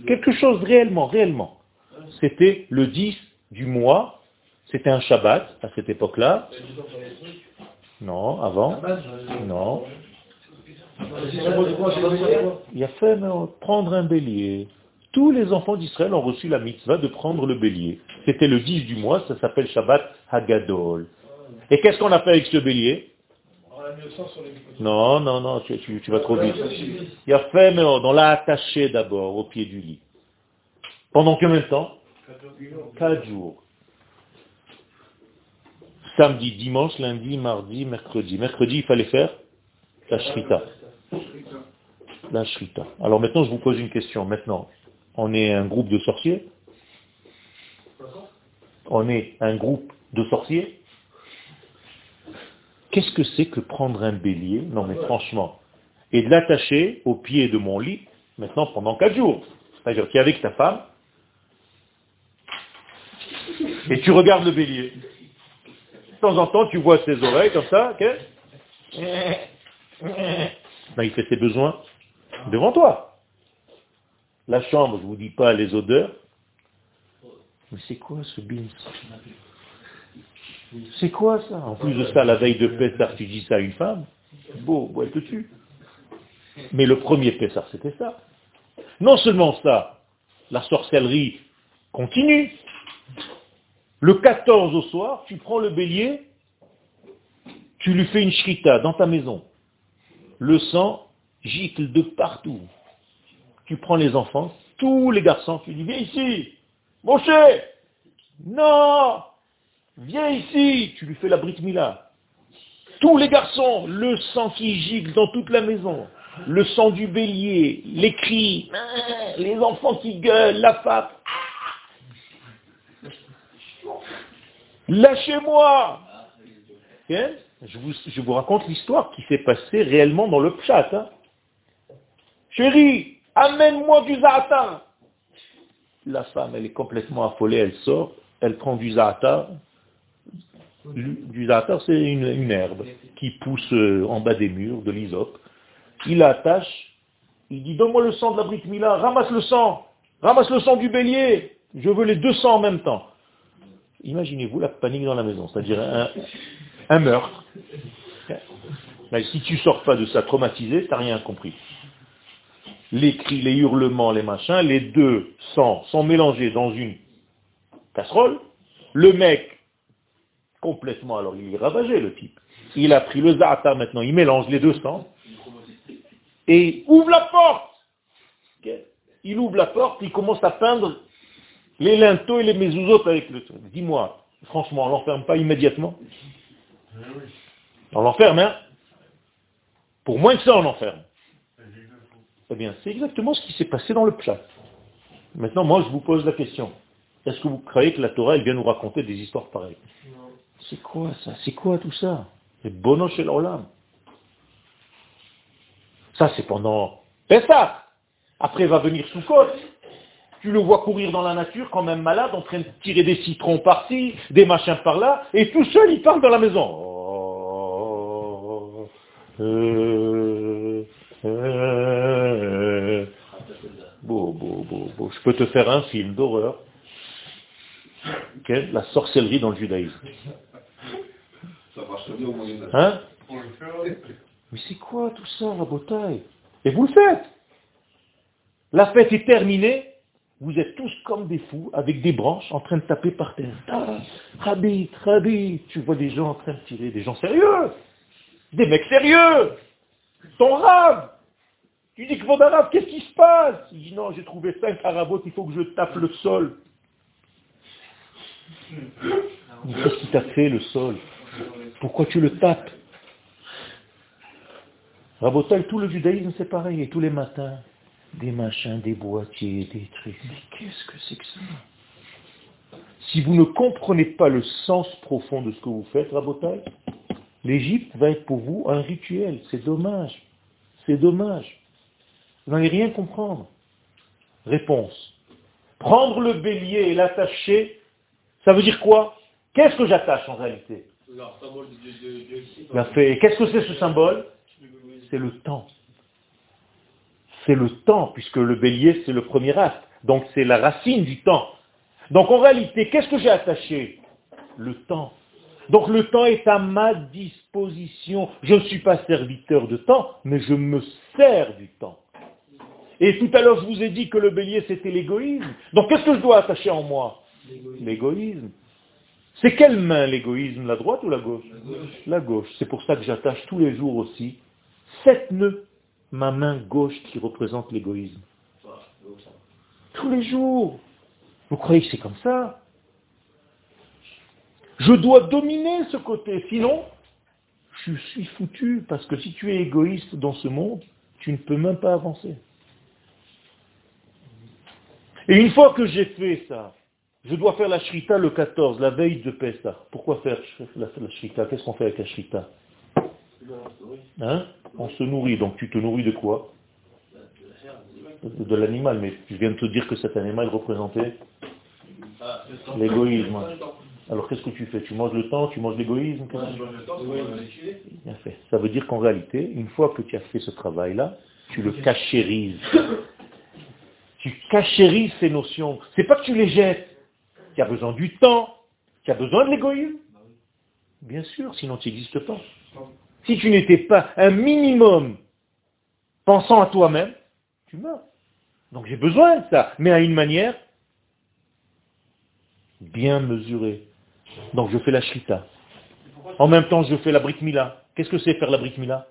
Quelque chose réellement, réellement. C'était le 10 du mois, c'était un Shabbat à cette époque-là. Non, avant. Non. Il a fait euh, prendre un bélier. Tous les enfants d'Israël ont reçu la mitzvah de prendre le bélier. C'était le 10 du mois, ça s'appelle Shabbat Hagadol. Et qu'est-ce qu'on a fait avec ce bélier? Non, non, non, tu, tu- tu vas trop vite. Il a fait, mais on l'a attaché d'abord au pied du lit. Pendant combien de temps Quatre jours. Samedi, dimanche, lundi, mardi, mercredi. Mercredi, il fallait faire la shrita. La shrita. Alors maintenant, je vous pose une question. Maintenant, on est un groupe de sorciers On est un groupe de sorciers Qu'est-ce que c'est que prendre un bélier Non mais franchement. Et de l'attacher au pied de mon lit, maintenant pendant quatre jours. C'est-à-dire qu'il est avec ta femme, et tu regardes le bélier. De temps en temps, tu vois ses oreilles comme ça, ok Ben, il fait ses besoins devant toi. La chambre, je vous dis pas les odeurs. Mais c'est quoi ce bins C'est quoi ça? En plus de ça, la veille de Pessar, tu dis ça à une femme. Beau, bon, elle te tue. Mais le premier Pessar, c'était ça. Non seulement ça, la sorcellerie continue. Le 14 au soir, tu prends le bélier, tu lui fais une shrita dans ta maison. Le sang gicle de partout. Tu prends les enfants, tous les garçons, tu dis, viens ici, cher non, viens ici, tu lui fais la Brit Mila. Tous les garçons, le sang qui gicle dans toute la maison, le sang du bélier, les cris, les enfants qui gueulent, la femme. Lâchez-moi je, vous, raconte l'histoire qui s'est passée réellement dans le pchat. Hein. Chérie, amène-moi du za'atar. La femme, elle est complètement affolée, elle sort, elle prend du za'atar. Du za'atar, c'est une, herbe qui pousse euh, en bas des murs, de l'isop. Il l'attache, il dit, donne-moi le sang de la brique Mila, ramasse le sang, ramasse le sang du bélier, je veux les deux sangs en même temps. Imaginez-vous la panique dans la maison, c'est-à-dire un, meurtre. Mais si tu sors pas de ça traumatisé, tu n'as rien compris. Les cris, les hurlements, les machins, les deux sangs sont mélangés dans une casserole. Le mec, complètement, alors il est ravagé le type. Il a pris le za'ata maintenant, il mélange les deux sangs. Et ouvre la porte. Il ouvre la porte, il commence à peindre les linteaux et les mezuzot avec le truc. Dis-moi, franchement, on l'enferme pas immédiatement On l'enferme, hein Pour moins que ça, on l'enferme. Eh bien, c'est exactement ce qui s'est passé dans le plat. Maintenant, moi, je vous pose la question. Est-ce que vous croyez que la Torah, elle vient nous raconter des histoires pareilles C'est quoi ça? C'est quoi tout ça? C'est bono chez l'Olam. Ça, c'est pendant Pessah. Après va venir Soukot tu le vois courir dans la nature quand même malade, en train de tirer des citrons par-ci, des machins par-là, et tout seul il parle dans la maison. Oh, euh, euh. Beau, beau, beau, beau. Je peux te faire un film d'horreur. La sorcellerie dans le judaïsme. Ça marche bien au Moyen Hein? Mais c'est quoi tout ça, la bouteille Et vous le faites? La fête est terminée, vous êtes tous comme des fous, avec des branches, en train de taper par terre. Ah, Rabbi, tu vois des gens en train de tirer, des gens sérieux, des mecs sérieux, ton rave. Tu dis que mon arabe, qu'est-ce qui se passe? Il dit non, j'ai trouvé cinq arabotes, il faut que je tape le sol. Qu'est-ce qui t'a fait le sol. Pourquoi tu le tapes? Rabotal, tout le judaïsme c'est pareil, et tous les matins, des machins, des boîtiers, des trucs. Mais qu'est-ce que c'est que ça Si vous ne comprenez pas le sens profond de ce que vous faites, Rabotai, l'Égypte va être pour vous un rituel. C'est dommage. C'est dommage. Vous n'allez rien comprendre. Réponse. Prendre le bélier et l'attacher, ça veut dire quoi Qu'est-ce que j'attache en réalité Qu'est-ce que c'est ce symbole C'est le temps c'est le temps, puisque le bélier, c'est le premier acte. Donc c'est la racine du temps. Donc en réalité, qu'est-ce que j'ai attaché? Le temps. Donc le temps est à ma disposition. Je ne suis pas serviteur de temps, mais je me sers du temps. Et tout à l'heure, je vous ai dit que le bélier, c'était l'égoïsme. Donc qu'est-ce que je dois attacher en moi? L'égoïsme. C'est quelle main l'égoïsme? La droite ou la gauche? La gauche. La gauche. C'est pour ça que j'attache tous les jours aussi sept nœuds ma main gauche qui représente l'égoïsme. Tous les jours. Vous croyez que c'est comme ça? Je dois dominer ce côté, sinon je suis foutu, parce que si tu es égoïste dans ce monde, tu ne peux même pas avancer. Et une fois que j'ai fait ça, je dois faire la shrita le 14, la veille de Pessah. Pourquoi faire la, shrita? Qu'est-ce qu'on fait avec la shrita? Hein On se nourrit, donc tu te nourris de quoi De l'animal, mais je viens de te dire que cet animal représentait l'égoïsme. Alors qu'est-ce que tu fais? Tu manges le temps, tu manges l'égoïsme Bien fait. Ça veut dire qu'en réalité, une fois que tu as fait ce travail-là, tu le cachérises. Tu cachérises ces notions. C'est pas que tu les jettes. Tu as besoin du temps. Tu as besoin de l'égoïsme. Bien sûr, sinon tu n'existes pas. Si tu n'étais pas un minimum pensant à toi-même, tu meurs. Donc j'ai besoin de ça, mais à une manière bien mesurée. Donc je fais la shrita. En même temps, je fais la brique mila. Qu'est-ce que c'est faire la brique mila?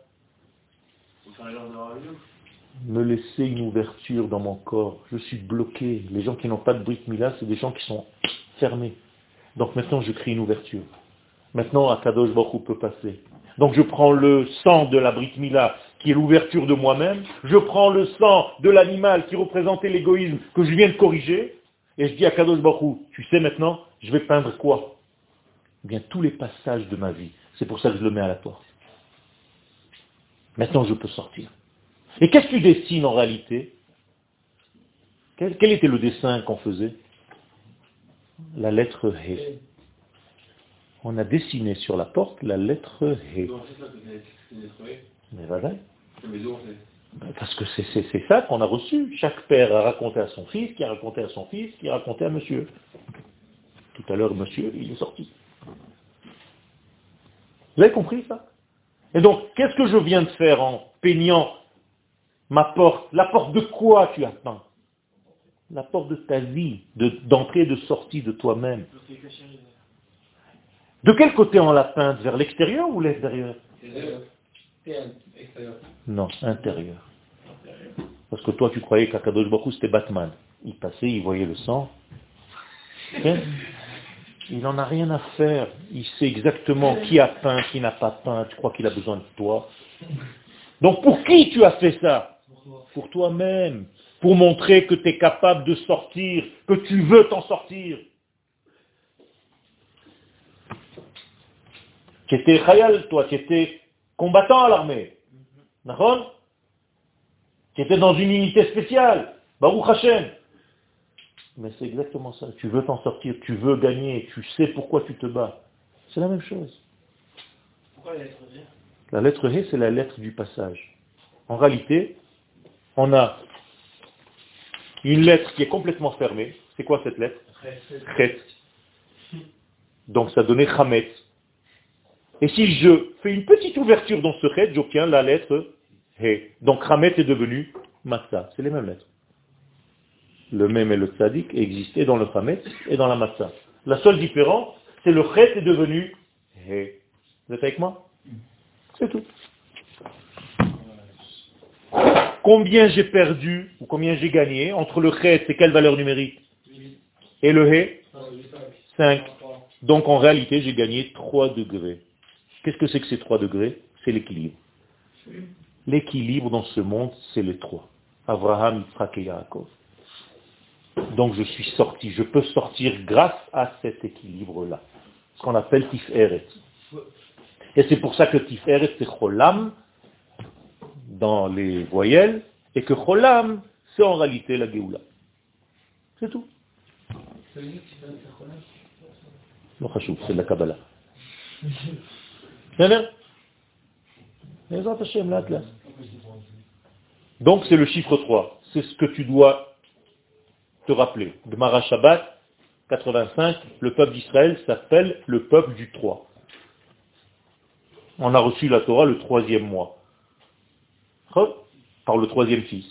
Me laisser une ouverture dans mon corps. Je suis bloqué. Les gens qui n'ont pas de Brit Mila, c'est des gens qui sont fermés. Donc maintenant, je crée une ouverture. Maintenant, Akadosh Baruch peut passer. Donc je prends le sang de la Brit Mila, qui est l'ouverture de moi-même. Je prends le sang de l'animal qui représentait l'égoïsme que je viens de corriger. Et je dis à Kadosh Baruch tu sais maintenant, je vais peindre quoi? Eh bien, tous les passages de ma vie. C'est pour ça que je le mets à la porte. Maintenant, je peux sortir. Et qu'est-ce que tu dessines en réalité? Quel, était le dessin qu'on faisait? La lettre He. On a dessiné sur la porte la lettre He. Mais voilà. Parce que c'est ça qu'on a reçu. Chaque père a raconté à son fils, qui a raconté à son fils, qui a raconté à monsieur. Tout à l'heure, monsieur, il est sorti. Vous avez compris ça? Et donc, qu'est-ce que je viens de faire en peignant ma porte? La porte de quoi tu as peint? La porte de ta vie, d'entrée et de sortie de toi-même. De quel côté on l'a peinte Vers l'extérieur ou l'extérieur non, intérieur. Parce que toi, tu croyais qu'Akadosh Baruch c'était Batman. Il passait, il voyait le sang. Il n'en a rien à faire. Il sait exactement qui a peint, qui n'a pas peint. Tu crois qu'il a besoin de toi. Donc pour qui tu as fait ça? Pour toi-même. Pour montrer que tu es capable de sortir, que tu veux t'en sortir. Tu étais khayal, toi, tu étais combattant à l'armée. D'accord? Qui était dans une unité spéciale. Baruch Hashem. Mais c'est exactement ça. Tu veux t'en sortir, tu veux gagner, tu sais pourquoi tu te bats. C'est la même chose. Pourquoi la lettre G? La lettre G, c'est la lettre du passage. En réalité, on a une lettre qui est complètement fermée. C'est quoi cette lettre? Chet. Donc ça donnait Chametz. Et si je fais une petite ouverture dans ce chet, j'obtiens la lettre He. Donc Ramet est devenu Matzah. C'est les mêmes lettres. Le même et le tzadik existaient dans le Ramet et dans la Matzah. La seule différence, c'est le chet est devenu He. Vous êtes avec moi? C'est tout. Combien j'ai perdu ou combien j'ai gagné entre le chet et quelle valeur numérique? Et le He 5. Donc en réalité, j'ai gagné 3 degrés. Qu'est-ce que c'est que ces trois degrés? C'est l'équilibre. L'équilibre dans ce monde, c'est les trois. Abraham, Yitzhak et Yaakov. Donc je suis sorti, je peux sortir grâce à cet équilibre-là. Ce qu'on appelle Tiferet. Et c'est pour ça que Tiferet, c'est Cholam dans les voyelles, et que Cholam, c'est en réalité la Géoula. C'est tout. C'est de la Kabbalah. Donc c'est le chiffre 3. C'est ce que tu dois te rappeler. Gemara Shabbat 85, le peuple d'Israël s'appelle le peuple du 3. On a reçu la Torah le troisième mois. Par le troisième fils.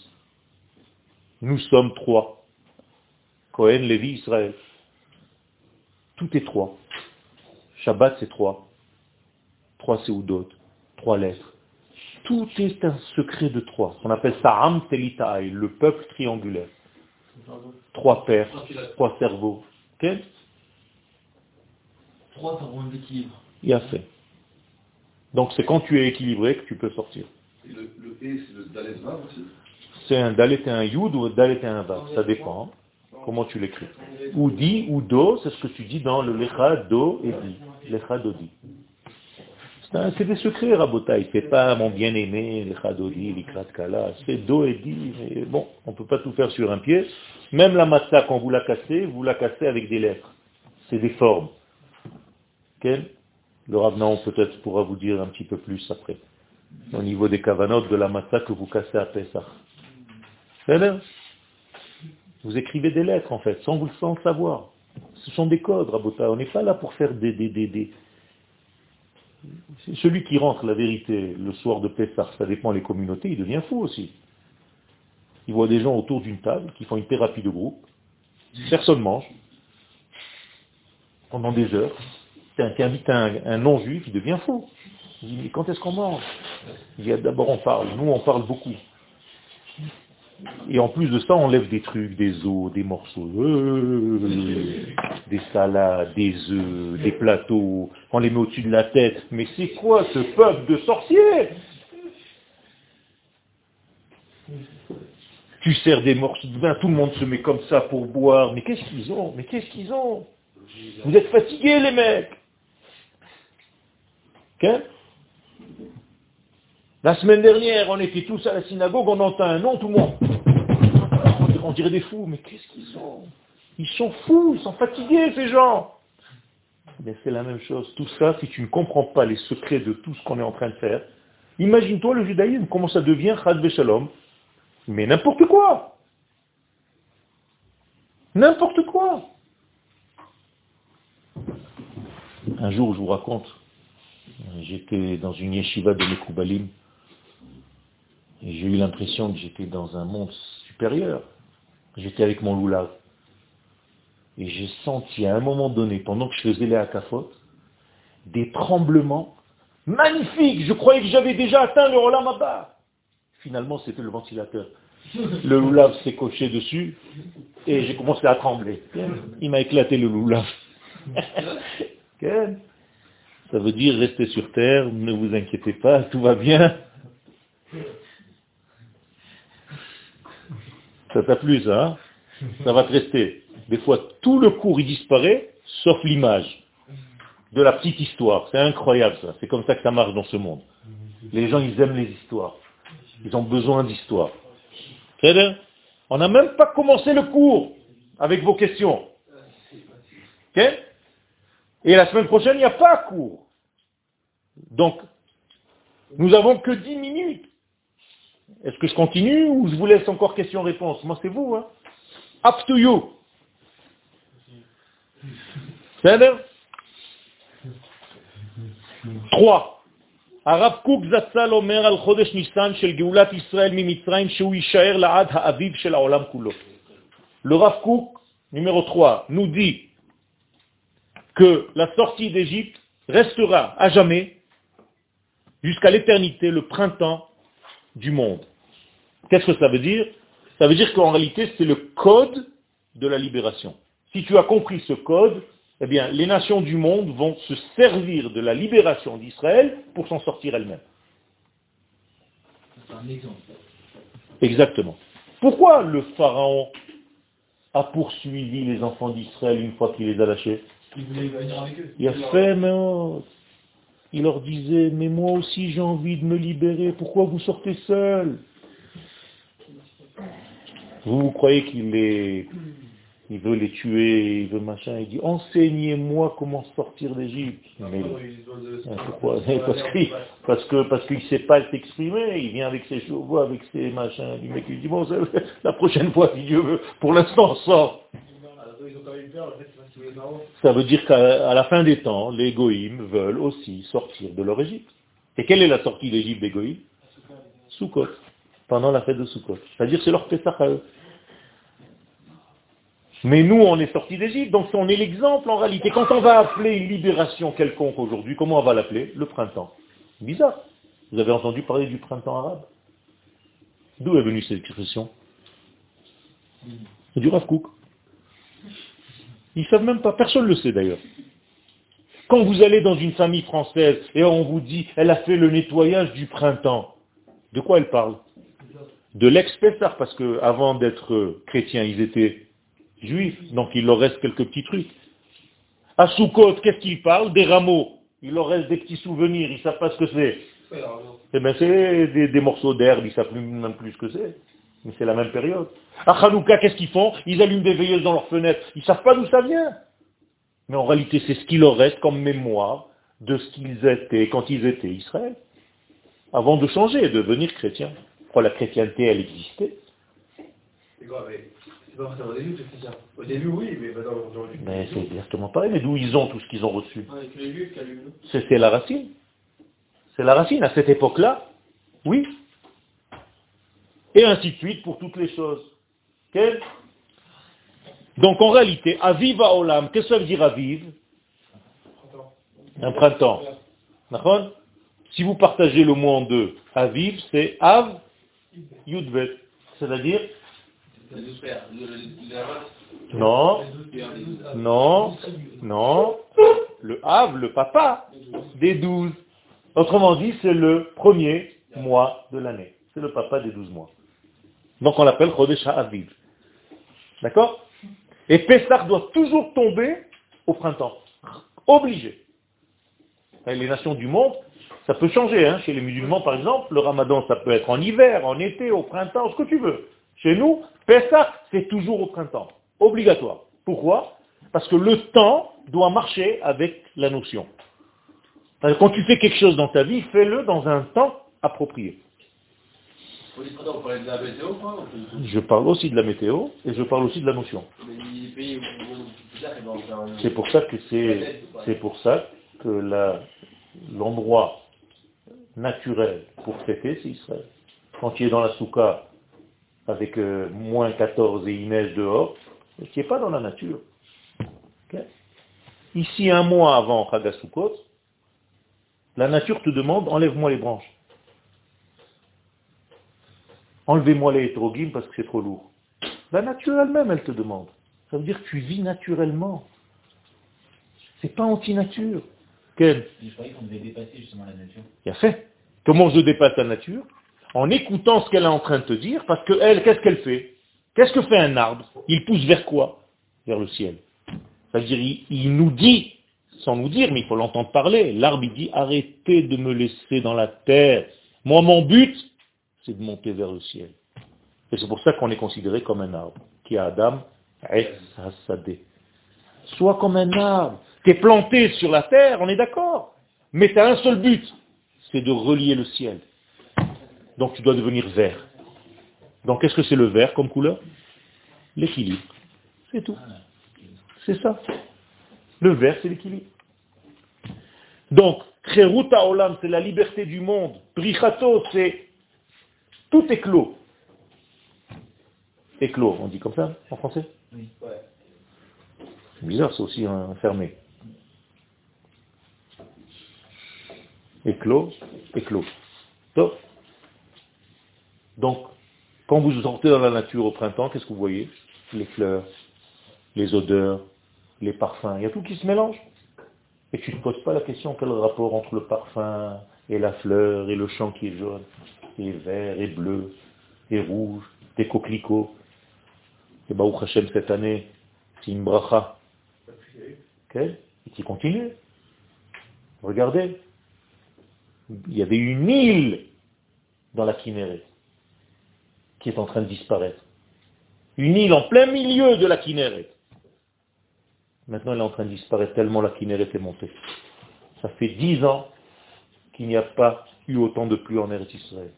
Nous sommes trois. Cohen, Lévi, Israël. Tout est trois. Shabbat, c'est trois trois d'autres, trois lettres. Tout est un secret de trois. On appelle ça Am le peuple triangulaire. Trois pères, trois cerveaux. Trois cerveaux d'équilibre. Il a fait. Donc c'est quand tu es équilibré que tu peux sortir. Et le, le E, c'est le Dalet Vav aussi? C'est un Dalet et un Yud ou un Dalet et un Vav? Ça dépend. Comment tu l'écris? Ou Di ou Do, c'est ce que tu dis dans le Lecha, Do et Di. Lecha, Do, Di. C'est des secrets, Rabotaï. C'est pas mon bien-aimé, les Khadodi, les Kratkala. C'est do et dit. Mais bon, on ne peut pas tout faire sur un pied. Même la matzah, quand vous la cassez, vous la cassez avec des lettres. C'est des formes. Quel Le Ravnaon peut-être pourra vous dire un petit peu plus après. Au niveau des cavanotes de la matzah que vous cassez à Pessah. Vous écrivez des lettres en fait, sans vous le savoir. Ce sont des codes, Rabotaï. On n'est pas là pour faire des, des, des, des celui qui rentre la vérité le soir de Pessah, ça dépend des communautés, il devient fou aussi. Il voit des gens autour d'une table qui font une thérapie de groupe. Personne mange. Pendant des heures. Tu invites un, un non-juif, il devient fou. Il dit, mais quand est-ce qu'on mange? Il dit, d'abord on parle. Nous, on parle beaucoup. Et en plus de ça, on lève des trucs, des os, des morceaux, euh, des salades, des œufs, des plateaux, on les met au-dessus de la tête. Mais c'est quoi ce peuple de sorciers? Tu sers des morceaux de vin, tout le monde se met comme ça pour boire. Mais qu'est-ce qu'ils ont? Mais qu'est-ce qu'ils ont? Vous êtes fatigués les mecs! Ok la semaine dernière, on était tous à la synagogue, on entend un nom, tout le monde. On dirait des fous, mais qu'est-ce qu'ils sont Ils sont fous, ils sont fatigués ces gens. Mais c'est la même chose. Tout ça, si tu ne comprends pas les secrets de tout ce qu'on est en train de faire, imagine-toi le judaïsme, comment ça devient Chad Shalom. Mais n'importe quoi. N'importe quoi. Un jour, je vous raconte, j'étais dans une yeshiva de Mekoubalim, j'ai eu l'impression que j'étais dans un monde supérieur. J'étais avec mon loulav. Et j'ai senti à un moment donné, pendant que je faisais les hakafot, des tremblements magnifiques. Je croyais que j'avais déjà atteint le Rolam Abba. Finalement, c'était le ventilateur. Le loulav s'est coché dessus et j'ai commencé à trembler. Il m'a éclaté le loulav. Ça veut dire restez sur terre, ne vous inquiétez pas, tout va bien. Ça t'a plu ça hein? Ça va te rester. Des fois, tout le cours, il disparaît, sauf l'image de la petite histoire. C'est incroyable ça. C'est comme ça que ça marche dans ce monde. Les gens, ils aiment les histoires. Ils ont besoin d'histoires. On n'a même pas commencé le cours avec vos questions. Et la semaine prochaine, il n'y a pas cours. Donc, nous avons que 10 minutes. Est-ce que je continue ou je vous laisse encore question-réponse Moi, c'est vous. Hein Up to you. C'est 3. הרב קוק זצ"ל אומר על חודש ניסן של גאולת ישראל ממצרים שהוא יישאר לעד האביב של העולם כולו. Le Rav Kook, numéro 3, nous dit que la sortie d'Égypte restera à jamais, jusqu'à l'éternité, le printemps du monde. Qu'est-ce que ça veut dire? Ça veut dire qu'en réalité, c'est le code de la libération. Si tu as compris ce code, eh bien, les nations du monde vont se servir de la libération d'Israël pour s'en sortir elles-mêmes. C'est un exemple. Exactement. Pourquoi le pharaon a poursuivi les enfants d'Israël une fois qu'il les a lâchés? Il voulait venir avec eux. Il a fait, mais oh, il leur disait, mais moi aussi j'ai envie de me libérer, pourquoi vous sortez seuls Vous, vous croyez qu'il est, il veut les tuer, il veut machin, il dit, enseignez-moi comment sortir d'Égypte. Mais- Pourquoi Parce qu'il parce que, parce qu'il sait pas s'exprimer, il vient avec ses chevaux, avec ses machins, du mec il dit, bon, la prochaine fois, si Dieu veut, pour l'instant, sort. Ça veut dire qu'à la fin des temps, les Goïms veulent aussi sortir de leur Égypte. Et quelle est la sortie d'Égypte des Goïms? Soukot, pendant la fête de Soukot. C'est-à-dire c'est leur Pessah à eux. Mais nous, on est sortis d'Égypte, donc on est l'exemple en réalité. Quand on va appeler une libération quelconque aujourd'hui, comment on va l'appeler? Le printemps. Bizarre. Vous avez entendu parler du printemps arabe? D'où est venue cette expression? Du Rav Kook. Ils ne savent même pas, personne ne le sait d'ailleurs. Quand vous allez dans une famille française et on vous dit, elle a fait le nettoyage du printemps, de quoi elle parle? De l'ex-Pessar, parce que avant d'être chrétiens, ils étaient juifs, donc il leur reste quelques petits trucs. À Soukot, qu'est-ce qu'ils parlent? Des rameaux. Il leur reste des petits souvenirs, ils ne savent pas ce que c'est. Eh bien, c'est des, morceaux d'herbe, ils ne savent même plus ce que c'est. Mais c'est la même période. À Hanouka, qu'est-ce qu'ils font? Ils allument des veilleuses dans leurs fenêtres. Ils ne savent pas d'où ça vient. Mais en réalité, c'est ce qui leur reste comme mémoire de ce qu'ils étaient quand ils étaient Israël. Avant de changer et de devenir chrétiens. Pourquoi la chrétienté, elle existait au début oui, mais maintenant, aujourd'hui. Mais c'est exactement pareil. Mais d'où ils ont tout ce qu'ils ont reçu? C'est la racine. C'est la racine. À cette époque-là, oui. Et ainsi de suite pour toutes les choses. Donc en réalité, Aviv Olam, qu'est-ce que ça veut dire Aviv Un printemps. Si vous partagez le mot en deux, Aviv, c'est Av, Yudvet. C'est-à-dire Non, non, non. Le Av, le papa des douze. Autrement dit, c'est le premier mois de l'année. C'est le papa des douze mois. Donc on l'appelle Chodesh Aviv. D'accord? Et Pessah doit toujours tomber au printemps. Obligé. Et Les nations du monde, ça peut changer. hein. Chez les musulmans, par exemple, le ramadan, ça peut être en hiver, en été, au printemps, ce que tu veux. Chez nous, Pessah, c'est toujours au printemps. Obligatoire. Pourquoi? Parce que le temps doit marcher avec la notion. Quand tu fais quelque chose dans ta vie, fais-le dans un temps approprié. Je parle aussi de la météo et je parle aussi de la notion. C'est pour ça que c'est, pour ça que l'endroit naturel pour fêter, c'est Israël. Quand tu es dans la souka avec euh, moins 14 et il neige dehors, tu n'es pas dans la nature. Ici, un mois avant Chagasukot, la nature te demande enlève-moi les branches. Enlevez-moi les hétérogymes parce que c'est trop lourd. La nature elle-même, elle te demande. Ça veut dire que tu vis naturellement. C'est pas anti-nature. Quel Je croyais qu'on devait dépasser justement la nature. Bien fait. Comment je dépasse la nature En écoutant ce qu'elle est en train de te dire, parce que elle, qu'est-ce qu'elle fait? Qu'est-ce que fait un arbre? Il pousse vers quoi? Vers le ciel. C'est-à-dire, il, nous dit, sans nous dire, mais il faut l'entendre parler, l'arbre, il dit, arrêtez de me laisser dans la terre. Moi, mon but, c'est de monter vers le ciel. Et c'est pour ça qu'on est considéré comme un arbre, qui a Adam. Sois comme un arbre. Tu es planté sur la terre, on est d'accord. Mais tu as un seul but, c'est de relier le ciel. Donc tu dois devenir vert. Donc qu'est-ce que c'est le vert comme couleur? L'équilibre. C'est tout. C'est ça. Le vert, c'est l'équilibre. Donc, Kheruta Olam, c'est la liberté du monde. Brichato, c'est tout éclos. Éclos, on dit comme ça en français? Ouais. C'est bizarre, c'est aussi un fermé. Éclos, éclos. Top. Donc, quand vous sortez dans la nature au printemps, qu'est-ce que vous voyez? Les fleurs, les odeurs, les parfums, il y a tout qui se mélange. Et tu ne te poses pas la question quel rapport entre le parfum et la fleur et le champ qui est jaune, et vert et bleu, et rouge, des coquelicots. Et Baruch Hashem cette année, c'est une bracha. Et qui continue. Regardez. Il y avait une île dans la Kinneret qui est en train de disparaître. Une île en plein milieu de la Kinneret. Maintenant, elle est en train de disparaître tellement la Kinneret est montée. Ça fait dix ans qu'il n'y a pas eu autant de pluie en Eretz Israël.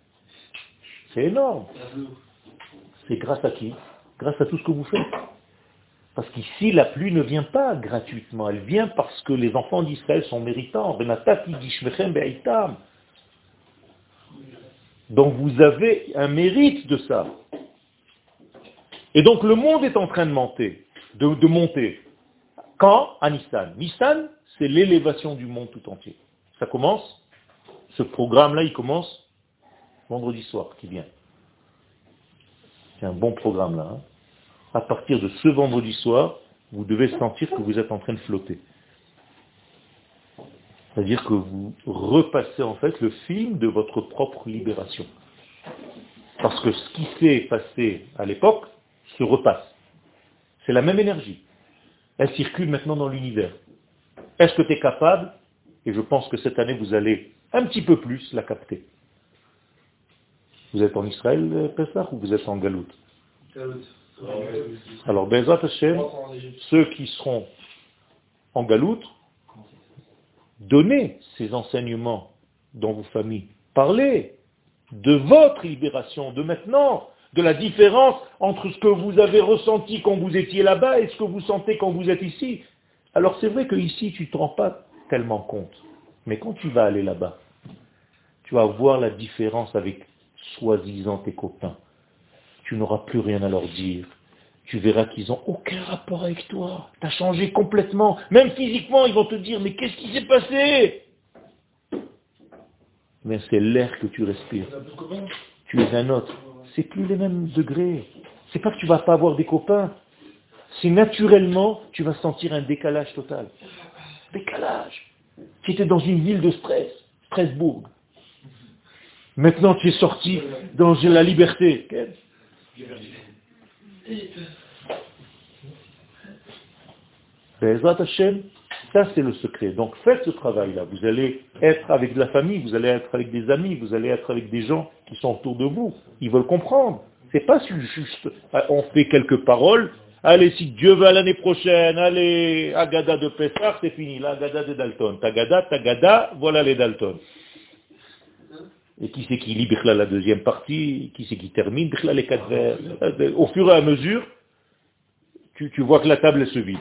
C'est énorme. C'est grâce à qui? Grâce à tout ce que vous faites. Parce qu'ici, la pluie ne vient pas gratuitement. Elle vient parce que les enfants d'Israël sont méritants. Donc vous avez un mérite de ça. Et donc le monde est en train de monter. De, de monter. Quand? À Nissan. Nissan, c'est l'élévation du monde tout entier. Ça commence, ce programme-là, il commence vendredi soir qui vient. C'est un bon programme là. hein. À partir de ce vendredi soir, vous devez sentir que vous êtes en train de flotter. C'est-à-dire que vous repassez en fait le film de votre propre libération. Parce que ce qui s'est passé à l'époque se repasse. C'est la même énergie. Elle circule maintenant dans l'univers. Est-ce que tu es capable? Et je pense que cette année, vous allez un petit peu plus la capter. Vous êtes en Israël, Pessah, ou vous êtes en Galoute Alors, Bezat Hashem, ceux qui seront en Galoute, donnez ces enseignements dans vos familles. Parlez de votre libération, de maintenant, de la différence entre ce que vous avez ressenti quand vous étiez là-bas et ce que vous sentez quand vous êtes ici. Alors c'est vrai que ici, tu ne te rends pas tellement compte. Mais quand tu vas aller là-bas, tu vas voir la différence avec soi-disant tes copains. Tu n'auras plus rien à leur dire. Tu verras qu'ils n'ont aucun rapport avec toi. Tu as changé complètement. Même physiquement, ils vont te dire, mais qu'est-ce qui s'est passé? Mais c'est l'air que tu respires. Tu es un autre. c'est plus les mêmes degrés. C'est pas que tu vas pas avoir des copains. C'est naturellement, tu vas sentir un décalage total. Décalage. Tu étais dans une ville de stress, Strasbourg. Maintenant, tu es sorti dans la liberté. Ça c'est le secret. Donc faites ce travail-là. Vous allez être avec de la famille, vous allez être avec des amis, vous allez être avec des gens qui sont autour de vous. Ils veulent comprendre. C'est pas juste, on fait quelques paroles. Allez, si Dieu veut l'année prochaine, allez, Agada de Pessah, c'est fini, la Agada de Dalton. Tagada, Tagada, voilà les Dalton. Et qui c'est qui lit la deuxième partie? Qui c'est qui termine les quatre vers? Au fur et à mesure, tu, tu vois que la table se vide.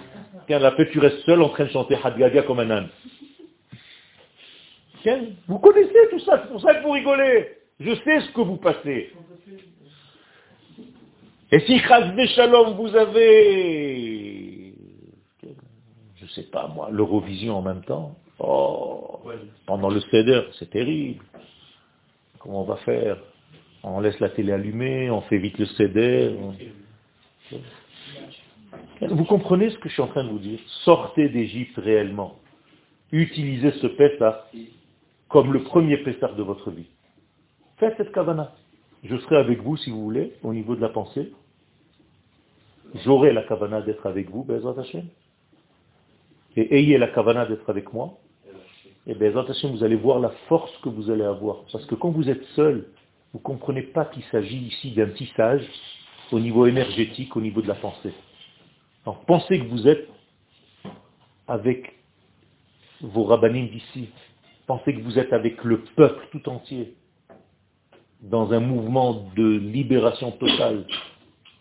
Car après tu restes seul en train de chanter Hadgaga comme un âne. Vous connaissez tout ça, c'est pour ça que vous rigolez. Je sais ce que vous passez. Et si Chazvé Shalom, vous avez, je sais pas moi, l'Eurovision en même temps, oh, pendant le CEDER, c'est terrible. Comment on va faire? On laisse la télé allumée, on fait vite le CEDER. Vous comprenez ce que je suis en train de vous dire? Sortez d'Égypte réellement. Utilisez ce Pessah comme le premier Pessah de votre vie. Faites cette kavana. Je serai avec vous, si vous voulez, au niveau de la pensée. J'aurai la kavana d'être avec vous, Bezat Hashem. Et ayez la kavana d'être avec moi. Et Bezat Hashem, vous allez voir la force que vous allez avoir. Parce que quand vous êtes seul, vous ne comprenez pas qu'il s'agit ici d'un tissage au niveau énergétique, au niveau de la pensée. Donc pensez que vous êtes avec vos rabbinim d'ici. Pensez que vous êtes avec le peuple tout entier dans un mouvement de libération totale.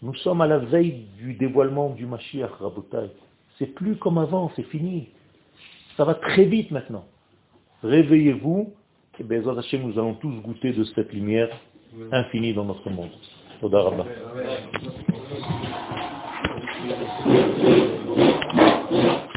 Nous sommes à la veille du dévoilement du Mashiach, Rabotai. C'est plus comme avant, c'est fini. Ça va très vite maintenant. Réveillez-vous, et bien, nous allons tous goûter de cette lumière infinie dans notre monde.